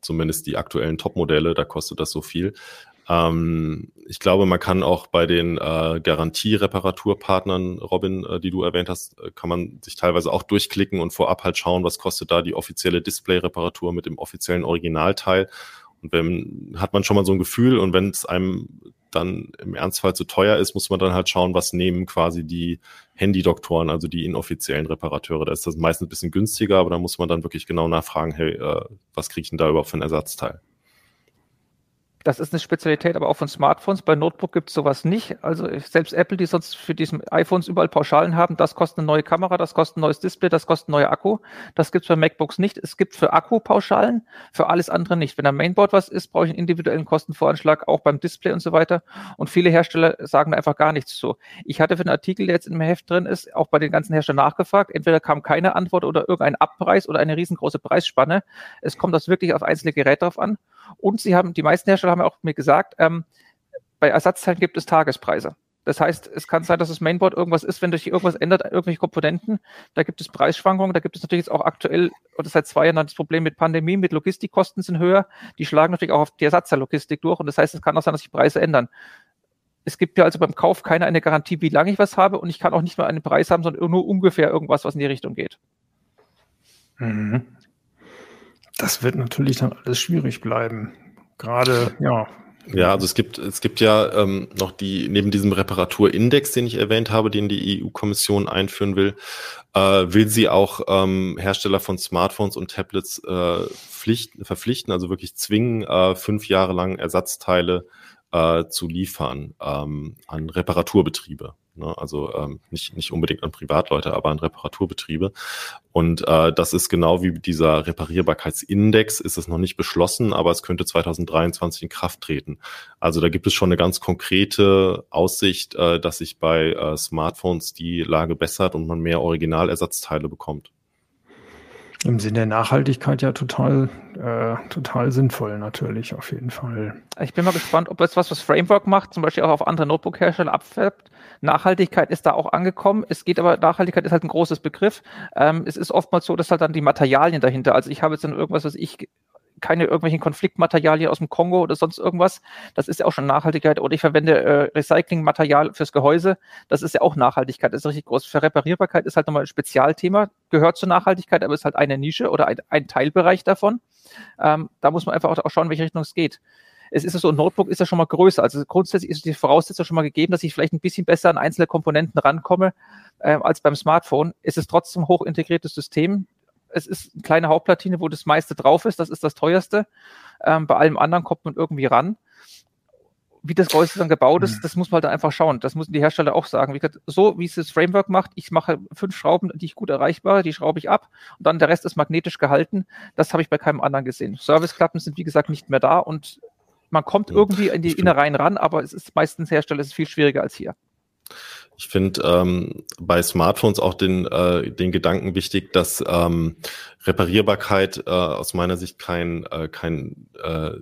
zumindest die aktuellen Top-Modelle, da kostet das so viel. Ähm, ich glaube, man kann auch bei den äh, Garantie-Reparaturpartnern, Robin, äh, die du erwähnt hast, äh, kann man sich teilweise auch durchklicken und vorab halt schauen, was kostet da die offizielle Display-Reparatur mit dem offiziellen Originalteil. Und wenn hat man schon mal so ein Gefühl und wenn es einem dann im Ernstfall zu teuer ist, muss man dann halt schauen, was nehmen quasi die Handydoktoren, also die inoffiziellen Reparateure. Da ist das meistens ein bisschen günstiger, aber da muss man dann wirklich genau nachfragen, hey, äh, was kriege ich denn da überhaupt für ein Ersatzteil? Das ist eine Spezialität, aber auch von Smartphones. Bei Notebook gibt es sowas nicht. Also selbst Apple, die sonst für diesen iPhones überall Pauschalen haben, das kostet eine neue Kamera, das kostet ein neues Display, das kostet ein neuer Akku. Das gibt es bei MacBooks nicht. Es gibt für Akku Pauschalen, für alles andere nicht. Wenn am Mainboard was ist, brauche ich einen individuellen Kostenvoranschlag, auch beim Display und so weiter. Und viele Hersteller sagen einfach gar nichts zu. Ich hatte für einen Artikel, der jetzt im Heft drin ist, auch bei den ganzen Herstellern nachgefragt. Entweder kam keine Antwort oder irgendein Abpreis oder eine riesengroße Preisspanne. Es kommt das wirklich auf einzelne Geräte drauf an. Und sie haben, die meisten Hersteller haben auch mir gesagt, ähm, bei Ersatzteilen gibt es Tagespreise. Das heißt, es kann sein, dass das Mainboard irgendwas ist, wenn sich irgendwas ändert, irgendwelche Komponenten, da gibt es Preisschwankungen, da gibt es natürlich jetzt auch aktuell oder seit zwei Jahren das Problem mit Pandemie, mit Logistikkosten sind höher, die schlagen natürlich auch auf die Ersatzteillogistik durch und das heißt, es kann auch sein, dass sich Preise ändern. Es gibt ja also beim Kauf keine eine Garantie, wie lange ich was habe und ich kann auch nicht nur einen Preis haben, sondern nur ungefähr irgendwas, was in die Richtung geht. Mhm. Das wird natürlich dann alles schwierig bleiben. Gerade, ja. Ja, also es gibt, es gibt ja ähm, noch die, neben diesem Reparaturindex, den ich erwähnt habe, den die EU-Kommission einführen will, äh, will sie auch ähm, Hersteller von Smartphones und Tablets äh, pflichten, verpflichten, also wirklich zwingen, äh, fünf Jahre lang Ersatzteile äh, zu liefern ähm, an Reparaturbetriebe. Ne? Also ähm, nicht, nicht unbedingt an Privatleute, aber an Reparaturbetriebe. Und äh, das ist genau wie dieser Reparierbarkeitsindex, ist es noch nicht beschlossen, aber es könnte 2023 in Kraft treten. Also da gibt es schon eine ganz konkrete Aussicht, äh, dass sich bei äh, Smartphones die Lage bessert und man mehr Originalersatzteile bekommt. Im Sinne der Nachhaltigkeit ja total, äh, total sinnvoll natürlich, auf jeden Fall. Ich bin mal gespannt, ob jetzt was, was Framework macht, zum Beispiel auch auf andere Notebook-Hersteller abfärbt. Nachhaltigkeit ist da auch angekommen. Es geht aber, Nachhaltigkeit ist halt ein großes Begriff. Ähm, es ist oftmals so, dass halt dann die Materialien dahinter, also ich habe jetzt dann irgendwas, was ich keine irgendwelchen Konfliktmaterialien aus dem Kongo oder sonst irgendwas. Das ist ja auch schon Nachhaltigkeit. Oder ich verwende äh, Recyclingmaterial fürs Gehäuse. Das ist ja auch Nachhaltigkeit. Das ist richtig groß. Für Reparierbarkeit ist halt nochmal ein Spezialthema, gehört zur Nachhaltigkeit, aber ist halt eine Nische oder ein, ein Teilbereich davon. Ähm, da muss man einfach auch, schauen, in welche Richtung es geht es ist so, ein Notebook ist ja schon mal größer. Also grundsätzlich ist die Voraussetzung schon mal gegeben, dass ich vielleicht ein bisschen besser an einzelne Komponenten rankomme äh, als beim Smartphone. Es ist trotzdem ein hoch integriertes System es ist eine kleine Hauptplatine, wo das meiste drauf ist, das ist das teuerste. Ähm, bei allem anderen kommt man irgendwie ran. Wie das Gehäuse dann gebaut ist, mhm. das muss man halt einfach schauen. Das müssen die Hersteller auch sagen. Wie gesagt, so wie es das Framework macht, ich mache fünf Schrauben, die ich gut erreichbar, die schraube ich ab und dann der Rest ist magnetisch gehalten. Das habe ich bei keinem anderen gesehen. Serviceklappen sind, wie gesagt, nicht mehr da und man kommt irgendwie in die Innereien ran, aber es ist meistens Hersteller, es ist viel schwieriger als hier. Ich finde ähm, bei Smartphones auch den, äh, den Gedanken wichtig, dass ähm, Reparierbarkeit äh, aus meiner Sicht kein, äh, kein äh,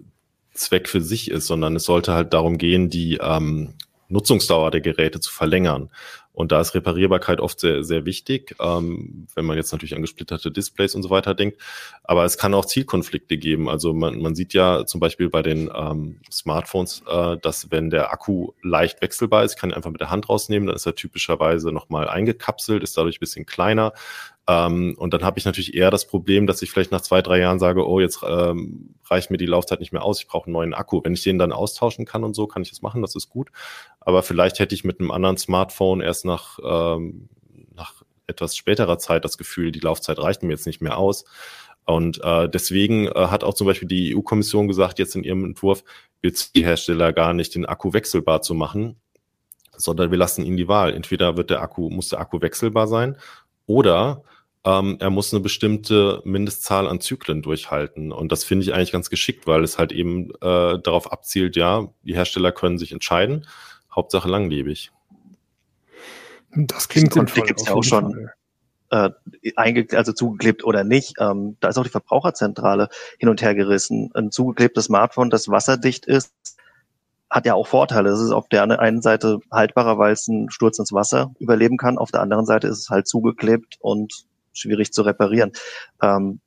Zweck für sich ist, sondern es sollte halt darum gehen, die ähm, Nutzungsdauer der Geräte zu verlängern. Und da ist Reparierbarkeit oft sehr, sehr wichtig, ähm, wenn man jetzt natürlich an gesplitterte Displays und so weiter denkt. Aber es kann auch Zielkonflikte geben. Also man, man sieht ja zum Beispiel bei den ähm, Smartphones, äh, dass wenn der Akku leicht wechselbar ist, kann ich einfach mit der Hand rausnehmen, dann ist er typischerweise nochmal eingekapselt, ist dadurch ein bisschen kleiner. Ähm, und dann habe ich natürlich eher das Problem, dass ich vielleicht nach zwei, drei Jahren sage, oh, jetzt ähm, reicht mir die Laufzeit nicht mehr aus, ich brauche einen neuen Akku. Wenn ich den dann austauschen kann und so, kann ich das machen, das ist gut. Aber vielleicht hätte ich mit einem anderen Smartphone erst nach, ähm, nach etwas späterer Zeit das Gefühl, die Laufzeit reicht mir jetzt nicht mehr aus. Und äh, deswegen äh, hat auch zum Beispiel die EU-Kommission gesagt, jetzt in ihrem Entwurf, wird die Hersteller gar nicht den Akku wechselbar zu machen, sondern wir lassen ihnen die Wahl. Entweder wird der Akku, muss der Akku wechselbar sein oder ähm, er muss eine bestimmte Mindestzahl an Zyklen durchhalten. Und das finde ich eigentlich ganz geschickt, weil es halt eben äh, darauf abzielt, ja, die Hersteller können sich entscheiden, Hauptsache langlebig. Das klingt sinnvoll. gibt es ja auch schon äh, also zugeklebt oder nicht. Ähm, da ist auch die Verbraucherzentrale hin und her gerissen. Ein zugeklebtes Smartphone, das wasserdicht ist, hat ja auch Vorteile. Es ist auf der einen Seite haltbarer, weil es einen Sturz ins Wasser überleben kann. Auf der anderen Seite ist es halt zugeklebt und schwierig zu reparieren. Ähm,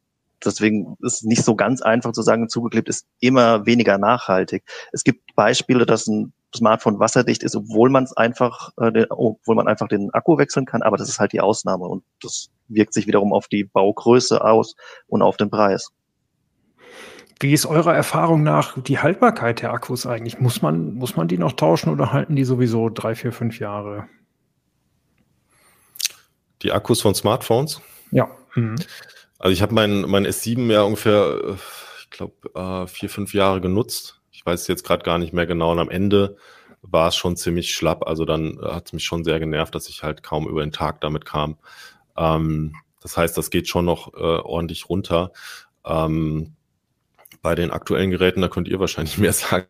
deswegen ist es nicht so ganz einfach zu sagen, zugeklebt ist immer weniger nachhaltig. Es gibt Beispiele, dass ein Smartphone wasserdicht ist, obwohl man es einfach, äh, obwohl man einfach den Akku wechseln kann, aber das ist halt die Ausnahme und das wirkt sich wiederum auf die Baugröße aus und auf den Preis. Wie ist eurer Erfahrung nach die Haltbarkeit der Akkus eigentlich? Muss man, muss man die noch tauschen oder halten die sowieso drei, vier, fünf Jahre? Die Akkus von Smartphones? Ja. Mhm. Also ich habe mein, mein S7 ja ungefähr, ich glaube, äh, vier, fünf Jahre genutzt. Ich weiß jetzt gerade gar nicht mehr genau. Und am Ende war es schon ziemlich schlapp. Also dann hat es mich schon sehr genervt, dass ich halt kaum über den Tag damit kam. Ähm, das heißt, das geht schon noch äh, ordentlich runter. Ähm, bei den aktuellen Geräten, da könnt ihr wahrscheinlich mehr sagen.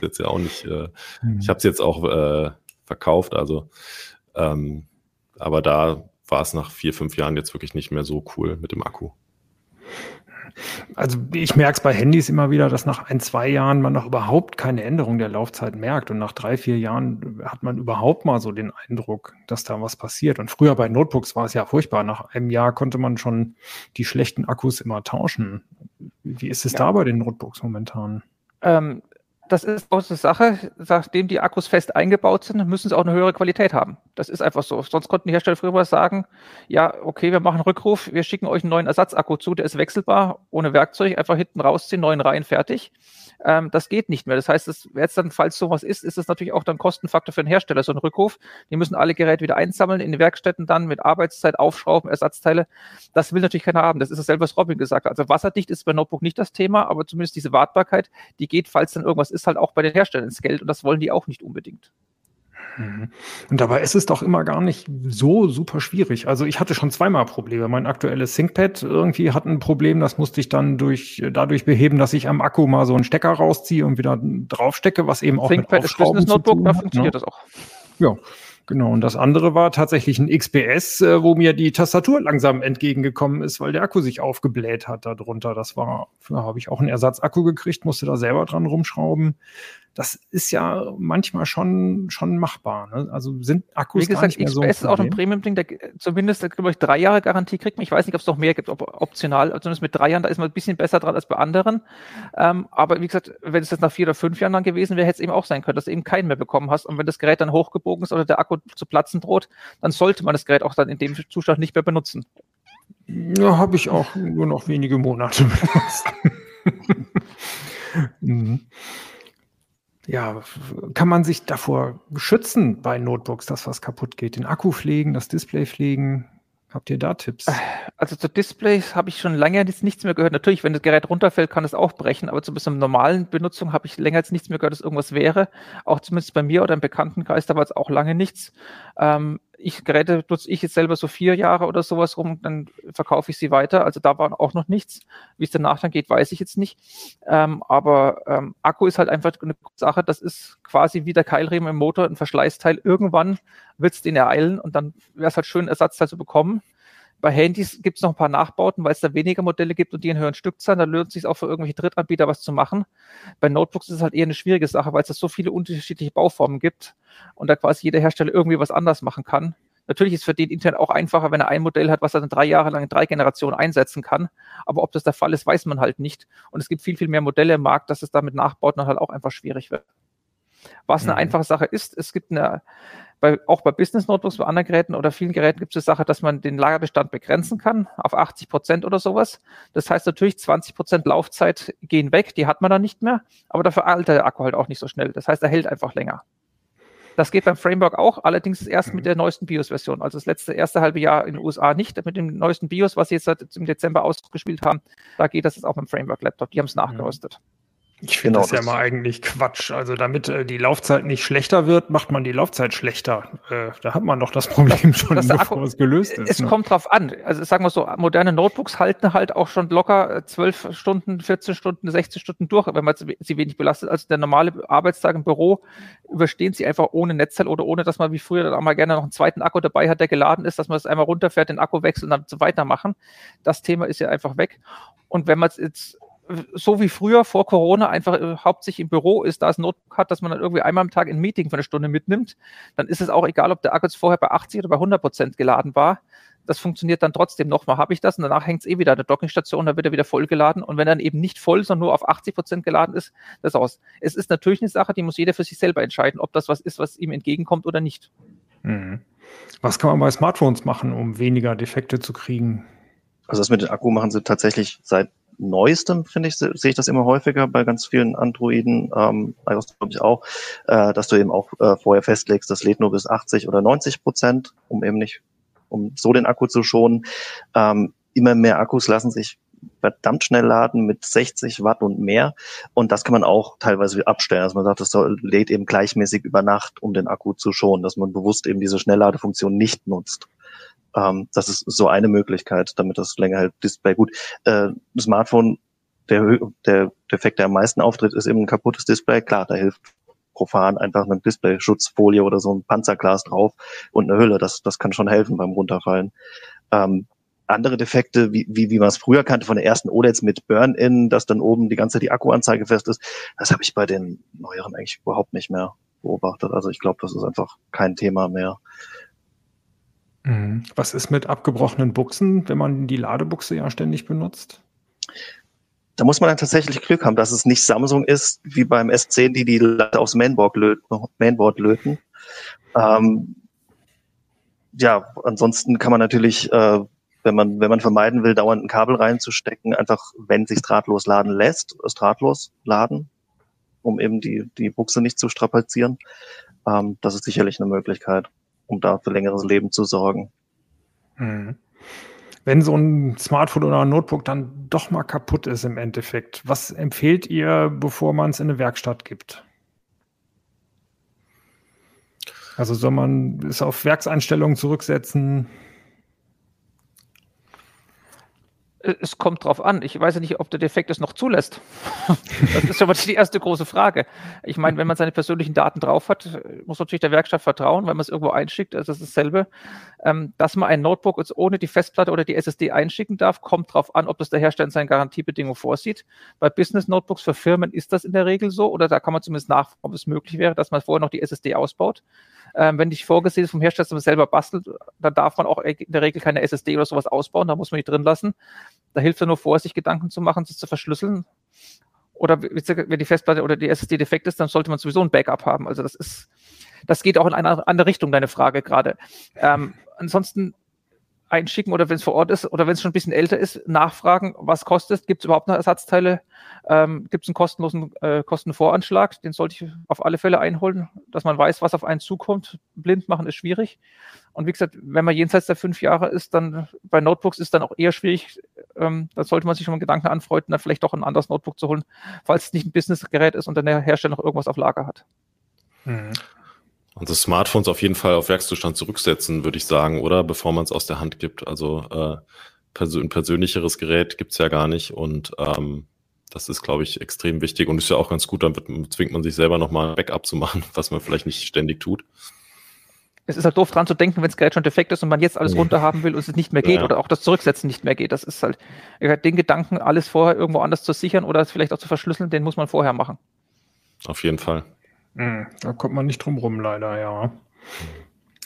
Jetzt ja auch nicht. Äh, mhm. Ich habe es jetzt auch äh, verkauft, also ähm, aber da war es nach vier, fünf Jahren jetzt wirklich nicht mehr so cool mit dem Akku. Also ich merke es bei Handys immer wieder, dass nach ein, zwei Jahren man noch überhaupt keine Änderung der Laufzeit merkt. Und nach drei, vier Jahren hat man überhaupt mal so den Eindruck, dass da was passiert. Und früher bei Notebooks war es ja furchtbar. Nach einem Jahr konnte man schon die schlechten Akkus immer tauschen. Wie ist es ja. da bei den Notebooks momentan? Ähm, das ist auch eine Sache, nachdem die Akkus fest eingebaut sind, müssen sie auch eine höhere Qualität haben. Das ist einfach so. Sonst konnten die Hersteller früher sagen, ja, okay, wir machen einen Rückruf, wir schicken euch einen neuen Ersatzakku zu, der ist wechselbar, ohne Werkzeug, einfach hinten rausziehen, neuen rein, fertig. Ähm, das geht nicht mehr. Das heißt, das, jetzt dann, falls sowas ist, ist es natürlich auch dann Kostenfaktor für den Hersteller, so ein Rückruf. Die müssen alle Geräte wieder einsammeln, in den Werkstätten dann mit Arbeitszeit aufschrauben, Ersatzteile. Das will natürlich keiner haben. Das ist dasselbe, was Robin gesagt hat. Also wasserdicht ist bei Notebook nicht das Thema, aber zumindest diese Wartbarkeit, die geht, falls dann irgendwas ist, halt auch bei den Herstellern ins Geld und das wollen die auch nicht unbedingt. Mhm. Und dabei ist es doch immer gar nicht so super schwierig. Also ich hatte schon zweimal Probleme. Mein aktuelles ThinkPad irgendwie hat ein Problem, das musste ich dann durch, dadurch beheben, dass ich am Akku mal so einen Stecker rausziehe und wieder draufstecke, was eben auch ThinkPad mit Aufschrauben ist Notebook, da funktioniert ne? das auch. Ja, Genau, und das andere war tatsächlich ein XPS, äh, wo mir die Tastatur langsam entgegengekommen ist, weil der Akku sich aufgebläht hat darunter. Das war, da habe ich auch einen Ersatzakku gekriegt, musste da selber dran rumschrauben das ist ja manchmal schon, schon machbar. Ne? Also sind Akkus Wie gesagt, gar nicht mehr XPS so ist auch ein Premium-Ding, der zumindest, glaube ich, drei Jahre Garantie kriegt man. Ich weiß nicht, ob es noch mehr gibt, ob optional, also zumindest mit drei Jahren, da ist man ein bisschen besser dran als bei anderen. Ähm, aber wie gesagt, wenn es jetzt nach vier oder fünf Jahren dann gewesen wäre, hätte es eben auch sein können, dass du eben keinen mehr bekommen hast. Und wenn das Gerät dann hochgebogen ist oder der Akku zu platzen droht, dann sollte man das Gerät auch dann in dem Zustand nicht mehr benutzen. Ja, habe ich auch nur noch wenige Monate benutzt. mhm ja, kann man sich davor schützen bei Notebooks, dass was kaputt geht? Den Akku pflegen, das Display pflegen? Habt ihr da Tipps? Also zu Displays habe ich schon lange jetzt nichts mehr gehört. Natürlich, wenn das Gerät runterfällt, kann es auch brechen, aber zu zur normalen Benutzung habe ich länger jetzt nichts mehr gehört, dass irgendwas wäre. Auch zumindest bei mir oder im Bekanntenkreis, da war es auch lange nichts. Ähm, ich Geräte nutze ich jetzt selber so vier Jahre oder sowas rum, dann verkaufe ich sie weiter. Also da war auch noch nichts. Wie es danach dann geht, weiß ich jetzt nicht. Ähm, aber ähm, Akku ist halt einfach eine Sache, das ist quasi wie der Keilriemen im Motor, ein Verschleißteil. Irgendwann wird es den ereilen und dann wäre es halt schön, Ersatzteil zu bekommen. Bei Handys gibt es noch ein paar Nachbauten, weil es da weniger Modelle gibt und die in höheren Stückzahlen. Da lohnt es sich auch für irgendwelche Drittanbieter was zu machen. Bei Notebooks ist es halt eher eine schwierige Sache, weil es da so viele unterschiedliche Bauformen gibt und da quasi jeder Hersteller irgendwie was anders machen kann. Natürlich ist für den intern auch einfacher, wenn er ein Modell hat, was er dann drei Jahre lang in drei Generationen einsetzen kann. Aber ob das der Fall ist, weiß man halt nicht. Und es gibt viel, viel mehr Modelle im Markt, dass es da mit Nachbauten halt auch einfach schwierig wird. Was eine mhm. einfache Sache ist, es gibt eine, bei, auch bei Business Notebooks, bei anderen Geräten oder vielen Geräten gibt es die Sache, dass man den Lagerbestand begrenzen kann auf 80 Prozent oder sowas. Das heißt natürlich, 20 Prozent Laufzeit gehen weg, die hat man dann nicht mehr, aber dafür altert der Akku halt auch nicht so schnell. Das heißt, er hält einfach länger. Das geht beim Framework auch, allerdings erst mit der neuesten BIOS-Version. Also das letzte erste halbe Jahr in den USA nicht. Mit dem neuesten BIOS, was sie jetzt im Dezember ausgespielt haben, da geht das jetzt auch beim Framework-Laptop. Die haben es nachgerüstet. Ich finde genau, das ja mal eigentlich Quatsch. Also damit äh, die Laufzeit nicht schlechter wird, macht man die Laufzeit schlechter. Äh, da hat man doch das Problem schon, das bevor Akku, es gelöst ist. Es ne? kommt drauf an. Also sagen wir so, moderne Notebooks halten halt auch schon locker 12 äh, Stunden, 14 Stunden, 16 Stunden durch, wenn man sie wenig belastet. Also der normale Arbeitstag im Büro überstehen sie einfach ohne Netzteil oder ohne, dass man wie früher dann auch mal gerne noch einen zweiten Akku dabei hat, der geladen ist, dass man es einmal runterfährt, den Akku wechselt und dann so weitermachen. Das Thema ist ja einfach weg. Und wenn man es jetzt so wie früher vor Corona einfach äh, hauptsächlich im Büro ist, da es Notebook hat, dass man dann irgendwie einmal am Tag ein Meeting für eine Stunde mitnimmt, dann ist es auch egal, ob der Akku jetzt vorher bei 80 oder bei 100 Prozent geladen war. Das funktioniert dann trotzdem nochmal, habe ich das und danach hängt es eh wieder an der Dockingstation, dann wird er wieder voll geladen und wenn dann eben nicht voll, sondern nur auf 80 Prozent geladen ist, das aus. Es ist natürlich eine Sache, die muss jeder für sich selber entscheiden, ob das was ist, was ihm entgegenkommt oder nicht. Mhm. Was kann man bei Smartphones machen, um weniger Defekte zu kriegen? Also das mit dem Akku machen sie tatsächlich seit Neuestem, finde ich, sehe ich das immer häufiger bei ganz vielen Androiden, ähm, iOS glaube ich auch, äh, dass du eben auch äh, vorher festlegst, das lädt nur bis 80 oder 90 Prozent, um eben nicht, um so den Akku zu schonen. Ähm, immer mehr Akkus lassen sich verdammt schnell laden mit 60 Watt und mehr. Und das kann man auch teilweise abstellen. Also man sagt, das lädt eben gleichmäßig über Nacht, um den Akku zu schonen, dass man bewusst eben diese Schnellladefunktion nicht nutzt. Ähm, das ist so eine Möglichkeit, damit das länger hält. Display gut. Äh, Smartphone, der, der Defekt, der am meisten auftritt, ist eben ein kaputtes Display. Klar, da hilft profan einfach eine Display-Schutzfolie oder so ein Panzerglas drauf und eine Hülle. Das, das kann schon helfen beim Runterfallen. Ähm, andere Defekte, wie, wie, wie man es früher kannte von der ersten OLEDs mit Burn-In, dass dann oben die ganze Zeit die Akkuanzeige fest ist, das habe ich bei den neueren eigentlich überhaupt nicht mehr beobachtet. Also ich glaube, das ist einfach kein Thema mehr. Mhm. Was ist mit abgebrochenen Buchsen, wenn man die Ladebuchse ja ständig benutzt? Da muss man dann tatsächlich Glück haben, dass es nicht Samsung ist, wie beim S10, die die Lade aufs Mainboard löten. Mainboard löten. Ähm, ja, ansonsten kann man natürlich äh, wenn man, wenn man vermeiden will, dauernd ein Kabel reinzustecken, einfach, wenn sich drahtlos laden lässt, es drahtlos laden, um eben die, die Buchse nicht zu strapazieren. Ähm, das ist sicherlich eine Möglichkeit, um da für längeres Leben zu sorgen. Mhm. Wenn so ein Smartphone oder ein Notebook dann doch mal kaputt ist im Endeffekt, was empfehlt ihr, bevor man es in eine Werkstatt gibt? Also soll man es auf Werkseinstellungen zurücksetzen? Äh, es kommt drauf an. Ich weiß ja nicht, ob der Defekt es noch zulässt. das ist schon mal die erste große Frage. Ich meine, wenn man seine persönlichen Daten drauf hat, muss natürlich der Werkstatt vertrauen, wenn man es irgendwo einschickt. Also das ist dasselbe. Ähm, dass man ein Notebook ohne die Festplatte oder die SSD einschicken darf, kommt drauf an, ob das der Hersteller in seinen Garantiebedingungen vorsieht. Bei Business Notebooks für Firmen ist das in der Regel so oder da kann man zumindest nachfragen, ob es möglich wäre, dass man vorher noch die SSD ausbaut. Ähm, wenn nicht vorgesehen ist vom Hersteller, dass man selber bastelt, dann darf man auch in der Regel keine SSD oder sowas ausbauen, da muss man die drin lassen. Da hilft es nur vor, sich Gedanken zu machen, das zu verschlüsseln. Oder wenn die Festplatte oder die SSD defekt ist, dann sollte man sowieso ein Backup haben. Also das ist, das geht auch in eine andere Richtung, deine Frage gerade. Ähm, ansonsten einschicken oder wenn es vor Ort ist oder wenn es schon ein bisschen älter ist, nachfragen, was kostet, gibt es überhaupt noch Ersatzteile, ähm, gibt es einen kostenlosen äh, Kostenvoranschlag, den sollte ich auf alle Fälle einholen, dass man weiß, was auf einen zukommt. Blind machen ist schwierig. Und wie gesagt, wenn man jenseits der fünf Jahre ist, dann bei Notebooks ist dann auch eher schwierig, ähm, da sollte man sich schon mal Gedanken anfreunden, dann vielleicht doch ein anderes Notebook zu holen, falls es nicht ein Businessgerät ist und dann der Hersteller noch irgendwas auf Lager hat. Mhm. Also Smartphones auf jeden Fall auf Werkszustand zurücksetzen, würde ich sagen, oder? Bevor man es aus der Hand gibt. Also äh, persö ein persönlicheres Gerät gibt's ja gar nicht und ähm, das ist, glaube ich, extrem wichtig und ist ja auch ganz gut, dann wird, zwingt man sich selber nochmal ein Backup zu machen, was man vielleicht nicht ständig tut. Es ist halt doof dran zu denken, wenn das Gerät schon defekt ist und man jetzt alles nee. runterhaben will und es nicht mehr geht ja. oder auch das Zurücksetzen nicht mehr geht. Das ist halt den Gedanken, alles vorher irgendwo anders zu sichern oder vielleicht auch zu verschlüsseln, den muss man vorher machen. Auf jeden Fall. Hm, da kommt man nicht drum rum, leider, ja.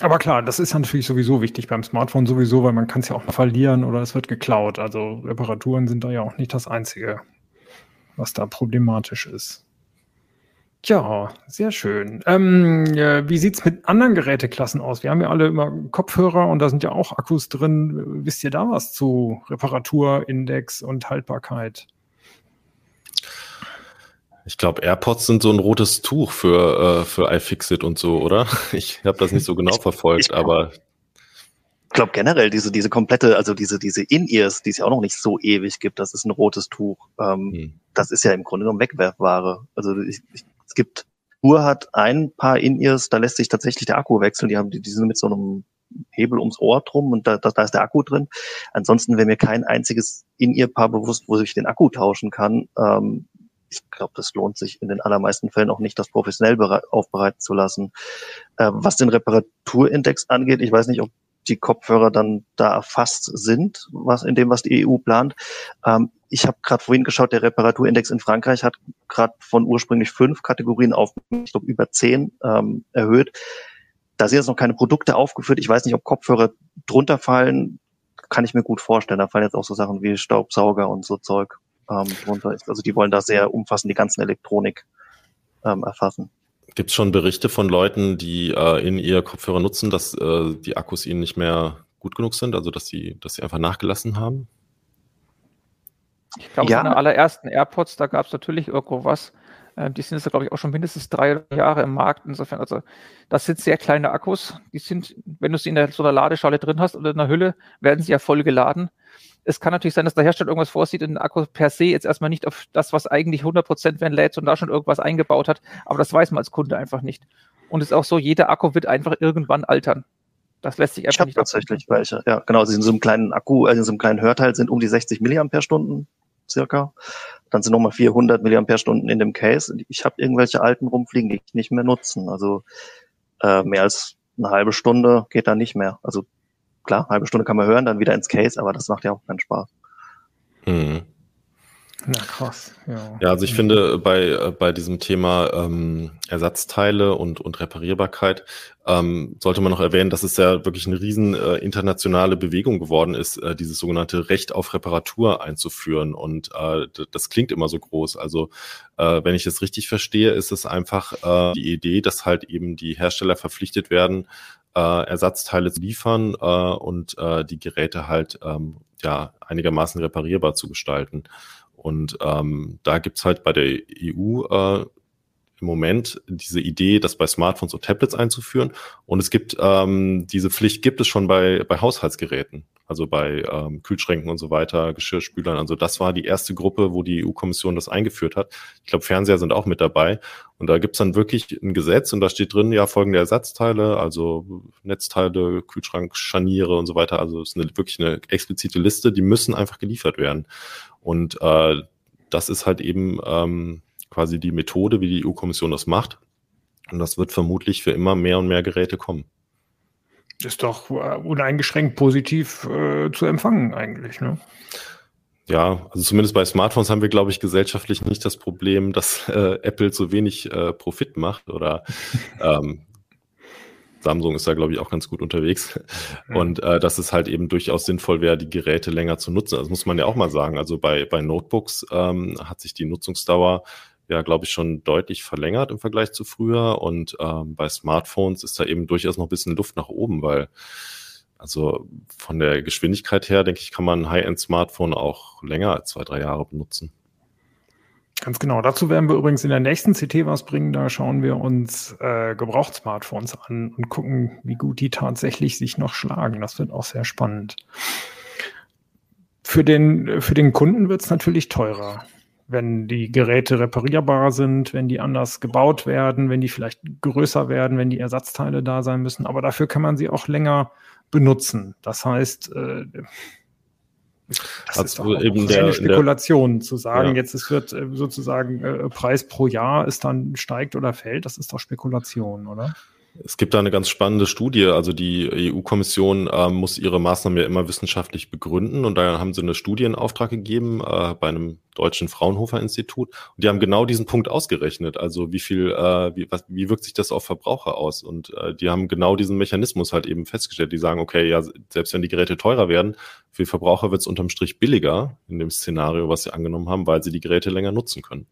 Aber klar, das ist natürlich sowieso wichtig beim Smartphone sowieso, weil man kann es ja auch noch verlieren oder es wird geklaut. Also Reparaturen sind da ja auch nicht das Einzige, was da problematisch ist. Tja, sehr schön. Ähm, äh, wie sieht's mit anderen Geräteklassen aus? Wir haben ja alle immer Kopfhörer und da sind ja auch Akkus drin. Wisst ihr da was zu Reparaturindex und Haltbarkeit? Ich glaube, AirPods sind so ein rotes Tuch für, äh, für iFixit und so, oder? Ich habe das nicht so genau verfolgt, ich, aber. Ich glaube generell diese, diese komplette, also diese, diese In-Ears, die es ja auch noch nicht so ewig gibt, das ist ein rotes Tuch. Ähm, hm. Das ist ja im Grunde genommen Wegwerfware. Also ich, ich, es gibt, Uhr hat ein paar In-Ears, da lässt sich tatsächlich der Akku wechseln. Die haben, die, die sind mit so einem Hebel ums Ohr drum und da, da, da ist der Akku drin. Ansonsten wäre mir kein einziges In-Ear-Paar bewusst, wo ich den Akku tauschen kann. Ähm, ich glaube, das lohnt sich in den allermeisten Fällen auch nicht, das professionell aufbereiten zu lassen. Äh, was den Reparaturindex angeht, ich weiß nicht, ob die Kopfhörer dann da erfasst sind, was in dem, was die EU plant. Ähm, ich habe gerade vorhin geschaut, der Reparaturindex in Frankreich hat gerade von ursprünglich fünf Kategorien auf, ich glaube, über zehn ähm, erhöht. Da sind jetzt noch keine Produkte aufgeführt. Ich weiß nicht, ob Kopfhörer drunter fallen. Kann ich mir gut vorstellen. Da fallen jetzt auch so Sachen wie Staubsauger und so Zeug ähm, drunter ist. Also die wollen da sehr umfassend die ganzen Elektronik ähm, erfassen. Gibt es schon Berichte von Leuten, die äh, in ihr Kopfhörer nutzen, dass äh, die Akkus ihnen nicht mehr gut genug sind, also dass sie, dass sie einfach nachgelassen haben? Ich glaube, ja. seine allerersten AirPods, da gab es natürlich irgendwo was. Ähm, die sind jetzt, glaube ich, auch schon mindestens drei Jahre im Markt. Insofern, also das sind sehr kleine Akkus. Die sind, wenn du sie in der, so einer Ladeschale drin hast oder in einer Hülle, werden sie ja voll geladen. Es kann natürlich sein, dass der Hersteller irgendwas vorsieht und den Akku per se jetzt erstmal nicht auf das, was eigentlich 100% werden lädt und da schon irgendwas eingebaut hat. Aber das weiß man als Kunde einfach nicht. Und es ist auch so, jeder Akku wird einfach irgendwann altern. Das lässt sich einfach ich nicht tatsächlich welche. Ja, genau. Sie sind in so einem kleinen Akku, also in so einem kleinen Hörteil sind um die 60 Milliampere-Stunden circa. Dann sind nochmal 400 Milliampere-Stunden in dem Case. Ich habe irgendwelche alten rumfliegen, die ich nicht mehr nutzen. Also äh, mehr als eine halbe Stunde geht da nicht mehr. Also klar, halbe Stunde kann man hören, dann wieder ins Case, aber das macht ja auch keinen Spaß. Mhm. Na krass, ja. Ja, also ich finde bei, bei diesem Thema ähm, Ersatzteile und, und Reparierbarkeit ähm, sollte man noch erwähnen, dass es ja wirklich eine riesen äh, internationale Bewegung geworden ist, äh, dieses sogenannte Recht auf Reparatur einzuführen. Und äh, das klingt immer so groß. Also äh, wenn ich es richtig verstehe, ist es einfach äh, die Idee, dass halt eben die Hersteller verpflichtet werden, äh, Ersatzteile zu liefern äh, und äh, die Geräte halt ähm, ja einigermaßen reparierbar zu gestalten. Und ähm, da gibt's halt bei der EU äh, im Moment diese Idee, das bei Smartphones und Tablets einzuführen. Und es gibt ähm, diese Pflicht gibt es schon bei, bei Haushaltsgeräten, also bei ähm, Kühlschränken und so weiter, Geschirrspülern. Also das war die erste Gruppe, wo die EU-Kommission das eingeführt hat. Ich glaube, Fernseher sind auch mit dabei. Und da gibt's dann wirklich ein Gesetz und da steht drin, ja, folgende Ersatzteile, also Netzteile, Kühlschrank, Scharniere und so weiter. Also es ist eine, wirklich eine explizite Liste, die müssen einfach geliefert werden. Und äh, das ist halt eben ähm, quasi die Methode, wie die EU-Kommission das macht. Und das wird vermutlich für immer mehr und mehr Geräte kommen. Ist doch äh, uneingeschränkt positiv äh, zu empfangen eigentlich, ne? Ja, also zumindest bei Smartphones haben wir, glaube ich, gesellschaftlich nicht das Problem, dass äh, Apple zu wenig äh, Profit macht oder ähm, Samsung ist da, glaube ich, auch ganz gut unterwegs. Und äh, dass es halt eben durchaus sinnvoll wäre, die Geräte länger zu nutzen. Das muss man ja auch mal sagen. Also bei, bei Notebooks ähm, hat sich die Nutzungsdauer ja, glaube ich, schon deutlich verlängert im Vergleich zu früher. Und ähm, bei Smartphones ist da eben durchaus noch ein bisschen Luft nach oben, weil also von der Geschwindigkeit her, denke ich, kann man ein High-End-Smartphone auch länger als zwei, drei Jahre benutzen. Ganz genau. Dazu werden wir übrigens in der nächsten CT was bringen. Da schauen wir uns äh, Gebraucht-Smartphones an und gucken, wie gut die tatsächlich sich noch schlagen. Das wird auch sehr spannend. Für den, für den Kunden wird es natürlich teurer, wenn die Geräte reparierbar sind, wenn die anders gebaut werden, wenn die vielleicht größer werden, wenn die Ersatzteile da sein müssen. Aber dafür kann man sie auch länger benutzen. Das heißt, äh, das also ist doch eben der, eine Spekulation der, zu sagen, ja. jetzt es wird äh, sozusagen äh, Preis pro Jahr ist dann steigt oder fällt, das ist doch Spekulation, oder? Es gibt da eine ganz spannende Studie. Also die EU-Kommission äh, muss ihre Maßnahmen ja immer wissenschaftlich begründen und da haben sie eine Studie in Auftrag gegeben äh, bei einem deutschen Fraunhofer-Institut. Und die haben genau diesen Punkt ausgerechnet. Also wie viel, äh, wie, was, wie wirkt sich das auf Verbraucher aus? Und äh, die haben genau diesen Mechanismus halt eben festgestellt. Die sagen, okay, ja, selbst wenn die Geräte teurer werden, für Verbraucher wird es unterm Strich billiger in dem Szenario, was sie angenommen haben, weil sie die Geräte länger nutzen können.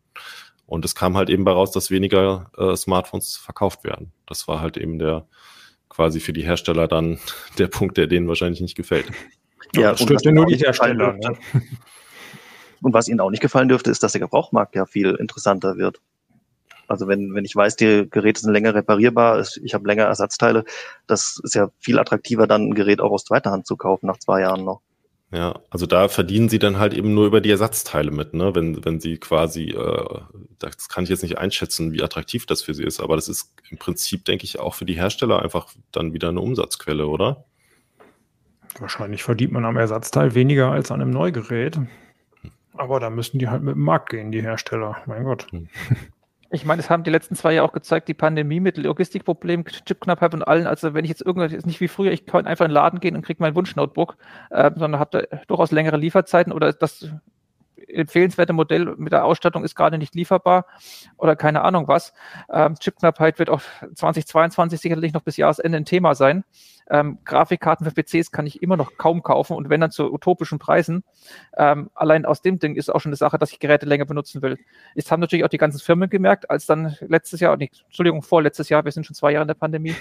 Und es kam halt eben bei raus, dass weniger äh, Smartphones verkauft werden. Das war halt eben der quasi für die Hersteller dann der Punkt, der denen wahrscheinlich nicht gefällt. Ja, das stört ja nur die Hersteller. Ne? Und was ihnen auch nicht gefallen dürfte, ist, dass der Gebrauchmarkt ja viel interessanter wird. Also wenn, wenn ich weiß, die Geräte sind länger reparierbar, ich habe länger Ersatzteile, das ist ja viel attraktiver, dann ein Gerät auch aus zweiter Hand zu kaufen nach zwei Jahren noch. Ja, also da verdienen sie dann halt eben nur über die Ersatzteile mit, ne? Wenn, wenn sie quasi, äh, das kann ich jetzt nicht einschätzen, wie attraktiv das für sie ist, aber das ist im Prinzip, denke ich, auch für die Hersteller einfach dann wieder eine Umsatzquelle, oder? Wahrscheinlich verdient man am Ersatzteil weniger als an einem Neugerät. Aber da müssen die halt mit dem Markt gehen, die Hersteller. Mein Gott. Hm. Ich meine, es haben die letzten zwei Jahre auch gezeigt, die Pandemie mit Logistikproblemen, Chipknappheit und allen. Also wenn ich jetzt irgendwas, nicht wie früher, ich kann einfach in den Laden gehen und kriege mein Wunschnotebook, äh, sondern habe da durchaus längere Lieferzeiten oder das empfehlenswerte Modell mit der Ausstattung ist gerade nicht lieferbar oder keine Ahnung was. Ähm, Chipknappheit wird auch 2022 sicherlich noch bis Jahresende ein Thema sein. Ähm, Grafikkarten für PCs kann ich immer noch kaum kaufen und wenn dann zu utopischen Preisen. Ähm, allein aus dem Ding ist auch schon eine Sache, dass ich Geräte länger benutzen will. Jetzt haben natürlich auch die ganzen Firmen gemerkt, als dann letztes Jahr, nicht, Entschuldigung, vorletztes Jahr, wir sind schon zwei Jahre in der Pandemie,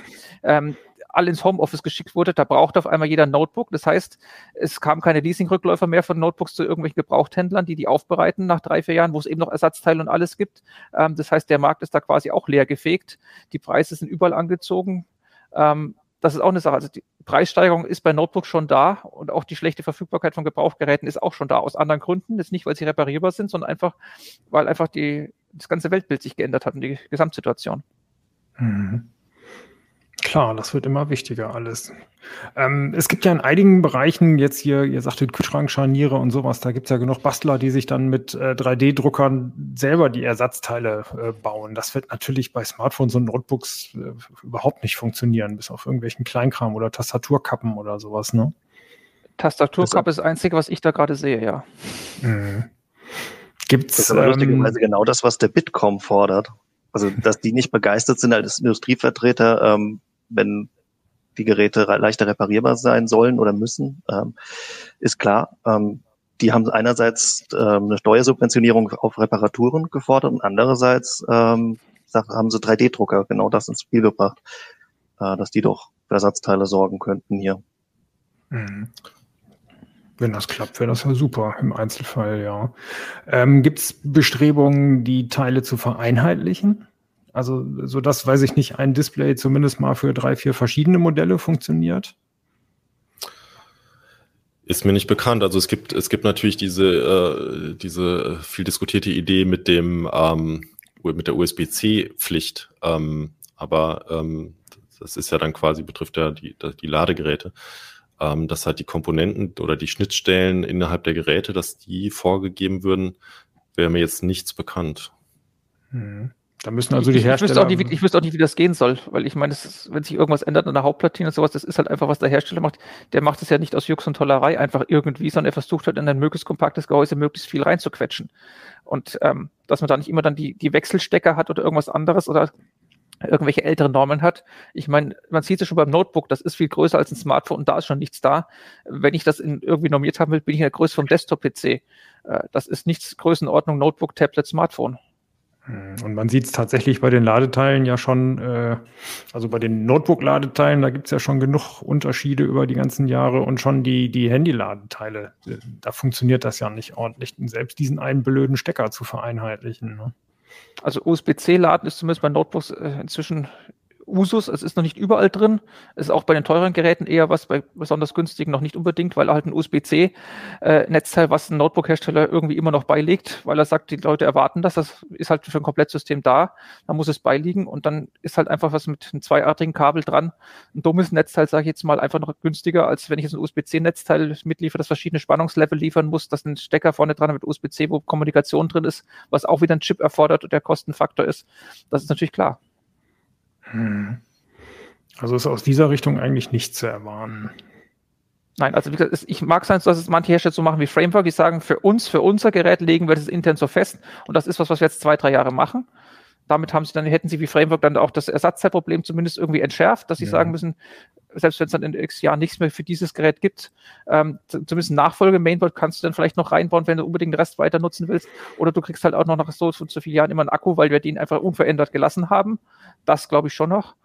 ähm, alle ins Homeoffice geschickt wurde, da braucht auf einmal jeder ein Notebook. Das heißt, es kamen keine Leasing-Rückläufer mehr von Notebooks zu irgendwelchen Gebrauchthändlern, die die aufbereiten nach drei, vier Jahren, wo es eben noch Ersatzteile und alles gibt. Ähm, das heißt, der Markt ist da quasi auch leer gefegt. Die Preise sind überall angezogen. Ähm, das ist auch eine Sache. Also die Preissteigerung ist bei Notebooks schon da und auch die schlechte Verfügbarkeit von Gebrauchgeräten ist auch schon da aus anderen Gründen. Ist nicht, weil sie reparierbar sind, sondern einfach, weil einfach die, das ganze Weltbild sich geändert hat und die Gesamtsituation. Mhm. Klar, das wird immer wichtiger alles. Ähm, es gibt ja in einigen Bereichen jetzt hier, ihr sagtet Kühlschrankscharniere und sowas, da gibt es ja genug Bastler, die sich dann mit äh, 3D-Druckern selber die Ersatzteile äh, bauen. Das wird natürlich bei Smartphones und Notebooks äh, überhaupt nicht funktionieren, bis auf irgendwelchen Kleinkram oder Tastaturkappen oder sowas, ne? Tastaturkappe ist das Einzige, was ich da gerade sehe, ja. Mhm. Gibt's, das ist aber ähm, lustigerweise genau das, was der Bitkom fordert. Also, dass die nicht begeistert sind als Industrievertreter, ähm, wenn die Geräte leichter reparierbar sein sollen oder müssen, ähm, ist klar. Ähm, die haben einerseits ähm, eine Steuersubventionierung auf Reparaturen gefordert und andererseits ähm, haben sie 3D-Drucker genau das ins Spiel gebracht, äh, dass die doch für Ersatzteile sorgen könnten hier. Mhm. Wenn das klappt, wäre das ja super im Einzelfall, ja. Ähm, Gibt es Bestrebungen, die Teile zu vereinheitlichen? Also, so dass, weiß ich nicht, ein Display zumindest mal für drei, vier verschiedene Modelle funktioniert? Ist mir nicht bekannt. Also es gibt, es gibt natürlich diese, äh, diese viel diskutierte Idee mit dem, ähm, mit der USB-C-Pflicht. Ähm, aber ähm, das ist ja dann quasi, betrifft ja die, die Ladegeräte ähm, dass halt die Komponenten oder die Schnittstellen innerhalb der Geräte, dass die vorgegeben würden, wäre mir jetzt nichts bekannt. Hm. Da müssen also die Hersteller. Ich wüsste, auch nicht, ich wüsste auch nicht, wie das gehen soll, weil ich meine, ist, wenn sich irgendwas ändert an der Hauptplatine und sowas, das ist halt einfach, was der Hersteller macht. Der macht es ja nicht aus Jux und Tollerei einfach irgendwie, sondern er versucht halt in ein möglichst kompaktes Gehäuse möglichst viel reinzuquetschen. Und ähm, dass man da nicht immer dann die, die Wechselstecker hat oder irgendwas anderes oder irgendwelche älteren Normen hat. Ich meine, man sieht es schon beim Notebook, das ist viel größer als ein Smartphone und da ist schon nichts da. Wenn ich das in, irgendwie normiert haben will, bin ich in der Größe vom Desktop-PC. Äh, das ist nichts Größenordnung Notebook, Tablet, Smartphone. Hm, und man sieht es tatsächlich bei den Ladeteilen ja schon, äh, also bei den Notebook-Ladeteilen, da gibt es ja schon genug Unterschiede über die ganzen Jahre und schon die, die Handy-Ladeteile, äh, da funktioniert das ja nicht ordentlich, selbst diesen einen blöden Stecker zu vereinheitlichen. Ne? Also USB-C-Laden ist zumindest bei Notebooks äh, inzwischen Usus. Es ist noch nicht überall drin. Es ist auch bei den teuren Geräten eher was, bei besonders günstigen noch nicht unbedingt, weil halt ein USB-C-Netzteil, was ein Notebook-Hersteller irgendwie immer noch beilegt, weil er sagt, die Leute erwarten das. Das ist halt für ein Komplettsystem da. Da muss es beiliegen und dann ist halt einfach was mit einem zweiartigen Kabel dran. Ein dummes Netzteil, sage ich jetzt mal, einfach noch günstiger, als wenn ich jetzt ein USB-C-Netzteil mitliefere, das verschiedene Spannungslevel liefern muss, dass ein Stecker vorne dran mit USB-C, wo Kommunikation drin ist, was auch wieder ein Chip erfordert und der Kostenfaktor ist. Das ist natürlich klar. Hm. Also ist aus dieser Richtung eigentlich nicht zu erwarten. Nein, also wie gesagt, ich mag sein, dass es manche Hersteller so machen wie Framework, die sagen, für uns, für unser Gerät legen wir das intern so fest und das ist was, was wir jetzt zwei, drei Jahre machen damit haben sie dann, hätten sie wie Framework dann auch das Ersatzteilproblem zumindest irgendwie entschärft, dass sie ja. sagen müssen, selbst wenn es dann in x Jahren nichts mehr für dieses Gerät gibt, ähm, zumindest Nachfolge-Mainboard kannst du dann vielleicht noch reinbauen, wenn du unbedingt den Rest weiter nutzen willst. Oder du kriegst halt auch noch nach so, so, so vielen Jahren immer einen Akku, weil wir den einfach unverändert gelassen haben. Das glaube ich schon noch.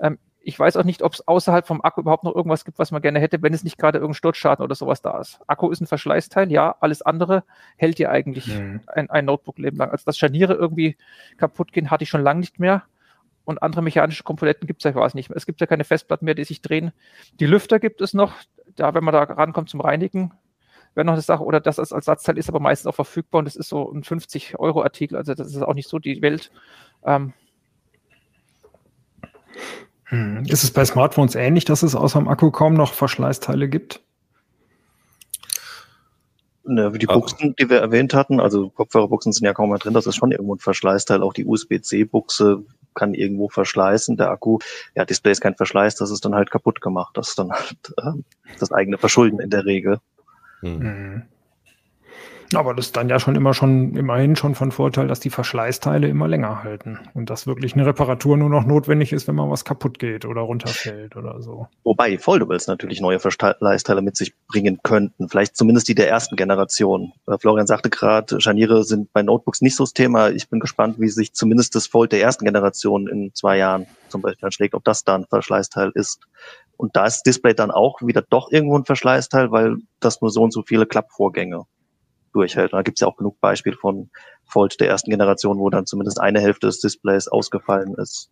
Ähm, ich weiß auch nicht, ob es außerhalb vom Akku überhaupt noch irgendwas gibt, was man gerne hätte, wenn es nicht gerade irgendein Sturzschaden oder sowas da ist. Akku ist ein Verschleißteil, ja, alles andere hält dir eigentlich mhm. ein, ein Notebook-Leben lang. Also dass Scharniere irgendwie kaputt gehen, hatte ich schon lange nicht mehr. Und andere mechanische Komponenten gibt es ja quasi nicht mehr. Es gibt ja keine Festplatten mehr, die sich drehen. Die Lüfter gibt es noch. Da, wenn man da rankommt zum Reinigen, wäre noch eine Sache. Oder das als Ersatzteil ist aber meistens auch verfügbar und das ist so ein 50-Euro-Artikel. Also das ist auch nicht so die Welt. Ähm, hm. Ist es bei Smartphones ähnlich, dass es außer dem Akku kaum noch Verschleißteile gibt? Ne, die Buchsen, die wir erwähnt hatten, also Kopfhörerbuchsen sind ja kaum mehr drin, das ist schon irgendwo ein Verschleißteil. Auch die USB-C-Buchse kann irgendwo verschleißen. Der Akku, ja, Display ist kein Verschleiß, das ist dann halt kaputt gemacht. Das ist dann halt äh, das eigene Verschulden in der Regel. Hm. Aber das ist dann ja schon immer schon, immerhin schon von Vorteil, dass die Verschleißteile immer länger halten und dass wirklich eine Reparatur nur noch notwendig ist, wenn mal was kaputt geht oder runterfällt oder so. Wobei Foldables natürlich neue Verschleißteile mit sich bringen könnten. Vielleicht zumindest die der ersten Generation. Äh, Florian sagte gerade, Scharniere sind bei Notebooks nicht so das Thema. Ich bin gespannt, wie sich zumindest das Fold der ersten Generation in zwei Jahren zum Beispiel anschlägt, ob das da ein Verschleißteil ist. Und da ist Display dann auch wieder doch irgendwo ein Verschleißteil, weil das nur so und so viele Klappvorgänge durchhält. Und da gibt es ja auch genug Beispiele von Fold der ersten Generation, wo dann zumindest eine Hälfte des Displays ausgefallen ist.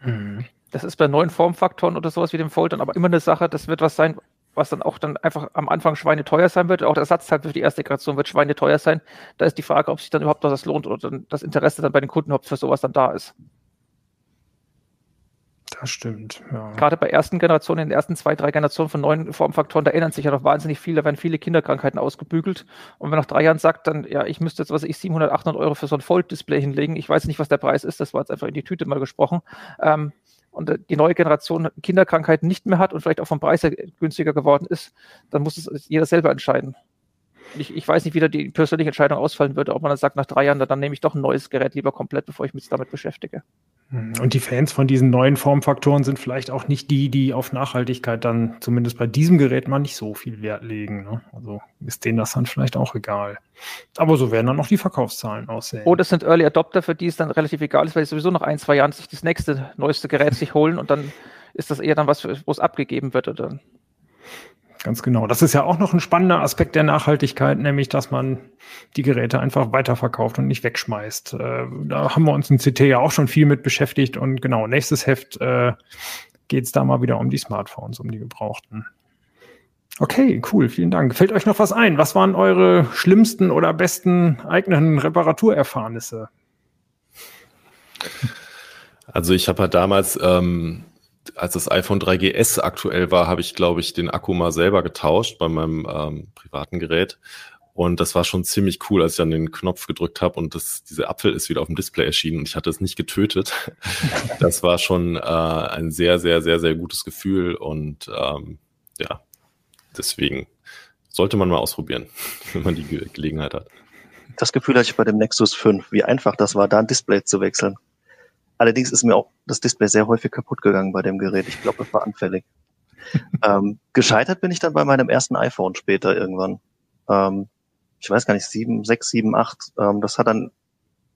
Mhm. Das ist bei neuen Formfaktoren oder sowas wie dem Fold dann aber immer eine Sache, das wird was sein, was dann auch dann einfach am Anfang schweineteuer sein wird. Auch der Ersatzteil für die erste Generation wird schweineteuer sein. Da ist die Frage, ob sich dann überhaupt noch das lohnt oder das Interesse dann bei den Kunden, ob für sowas dann da ist. Das stimmt, ja. Gerade bei ersten Generationen, in den ersten zwei, drei Generationen von neuen Formfaktoren, da erinnern sich ja noch wahnsinnig viel, da werden viele Kinderkrankheiten ausgebügelt. Und wenn nach drei Jahren sagt, dann, ja, ich müsste jetzt, was ich, 700, 800 Euro für so ein Fold-Display hinlegen, ich weiß nicht, was der Preis ist, das war jetzt einfach in die Tüte mal gesprochen, ähm, und die neue Generation Kinderkrankheiten nicht mehr hat und vielleicht auch vom Preis her günstiger geworden ist, dann muss es jeder selber entscheiden. Ich, ich, weiß nicht, wie da die persönliche Entscheidung ausfallen würde, ob man dann sagt, nach drei Jahren, dann, dann nehme ich doch ein neues Gerät lieber komplett, bevor ich mich damit beschäftige. Hm, und die Fans von diesen neuen Formfaktoren sind vielleicht auch nicht die, die auf Nachhaltigkeit dann zumindest bei diesem Gerät mal nicht so viel Wert legen. Ne? Also ist denen das dann vielleicht auch egal. Aber so werden dann auch die Verkaufszahlen aussehen. Oder es sind Early Adopter, für die es dann relativ egal ist, weil sie sowieso nach ein, zwei Jahren sich das nächste, neueste Gerät sich holen und dann ist das eher dann was, wo es abgegeben wird oder Ganz genau. Das ist ja auch noch ein spannender Aspekt der Nachhaltigkeit, nämlich, dass man die Geräte einfach weiterverkauft und nicht wegschmeißt. Äh, da haben wir uns in CT ja auch schon viel mit beschäftigt und genau, nächstes Heft äh, geht es da mal wieder um die Smartphones, um die gebrauchten. Okay, cool, vielen Dank. Fällt euch noch was ein? Was waren eure schlimmsten oder besten eigenen Reparaturerfahrnisse? Also ich habe halt damals ähm, als das iPhone 3GS aktuell war, habe ich, glaube ich, den Akku mal selber getauscht bei meinem ähm, privaten Gerät. Und das war schon ziemlich cool, als ich dann den Knopf gedrückt habe und das, diese Apfel ist wieder auf dem Display erschienen und ich hatte es nicht getötet. das war schon äh, ein sehr, sehr, sehr, sehr gutes Gefühl und ähm, ja, deswegen sollte man mal ausprobieren, wenn man die Ge Gelegenheit hat. Das Gefühl hatte ich bei dem Nexus 5, wie einfach das war, da ein Display zu wechseln. Allerdings ist mir auch das Display sehr häufig kaputt gegangen bei dem Gerät. Ich glaube, es war anfällig. ähm, gescheitert bin ich dann bei meinem ersten iPhone später irgendwann. Ähm, ich weiß gar nicht, sieben, sechs, sieben, acht. Ähm, das hat dann,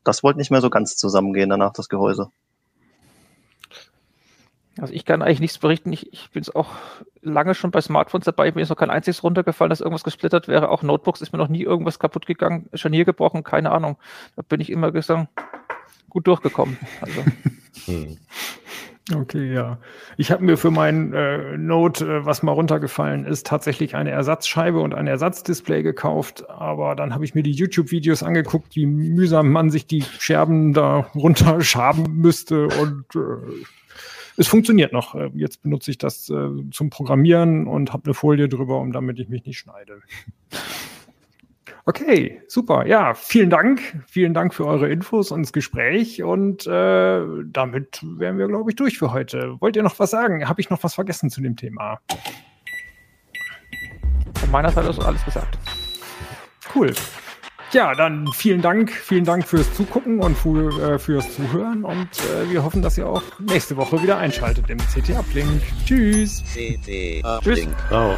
das wollte nicht mehr so ganz zusammengehen danach, das Gehäuse. Also ich kann eigentlich nichts berichten. Ich, ich bin es auch lange schon bei Smartphones dabei. Mir ist noch kein einziges runtergefallen, dass irgendwas gesplittert wäre. Auch Notebooks ist mir noch nie irgendwas kaputt gegangen, Scharnier gebrochen, keine Ahnung. Da bin ich immer gesagt, gut durchgekommen. Also. Okay, ja. Ich habe mir für mein äh, Note, äh, was mal runtergefallen ist, tatsächlich eine Ersatzscheibe und ein Ersatzdisplay gekauft. Aber dann habe ich mir die YouTube-Videos angeguckt, wie mühsam man sich die Scherben da runterschaben müsste. Und äh, es funktioniert noch. Äh, jetzt benutze ich das äh, zum Programmieren und habe eine Folie drüber, um damit ich mich nicht schneide. Okay, super. Ja, vielen Dank. Vielen Dank für eure Infos und das Gespräch. Und äh, damit wären wir, glaube ich, durch für heute. Wollt ihr noch was sagen? Habe ich noch was vergessen zu dem Thema? Von meiner Seite ist alles gesagt. Cool. Ja, dann vielen Dank, vielen Dank fürs Zugucken und für, äh, fürs Zuhören und äh, wir hoffen, dass ihr auch nächste Woche wieder einschaltet im CT Uplink. Tschüss. CT Uplink. Tschüss. Ciao.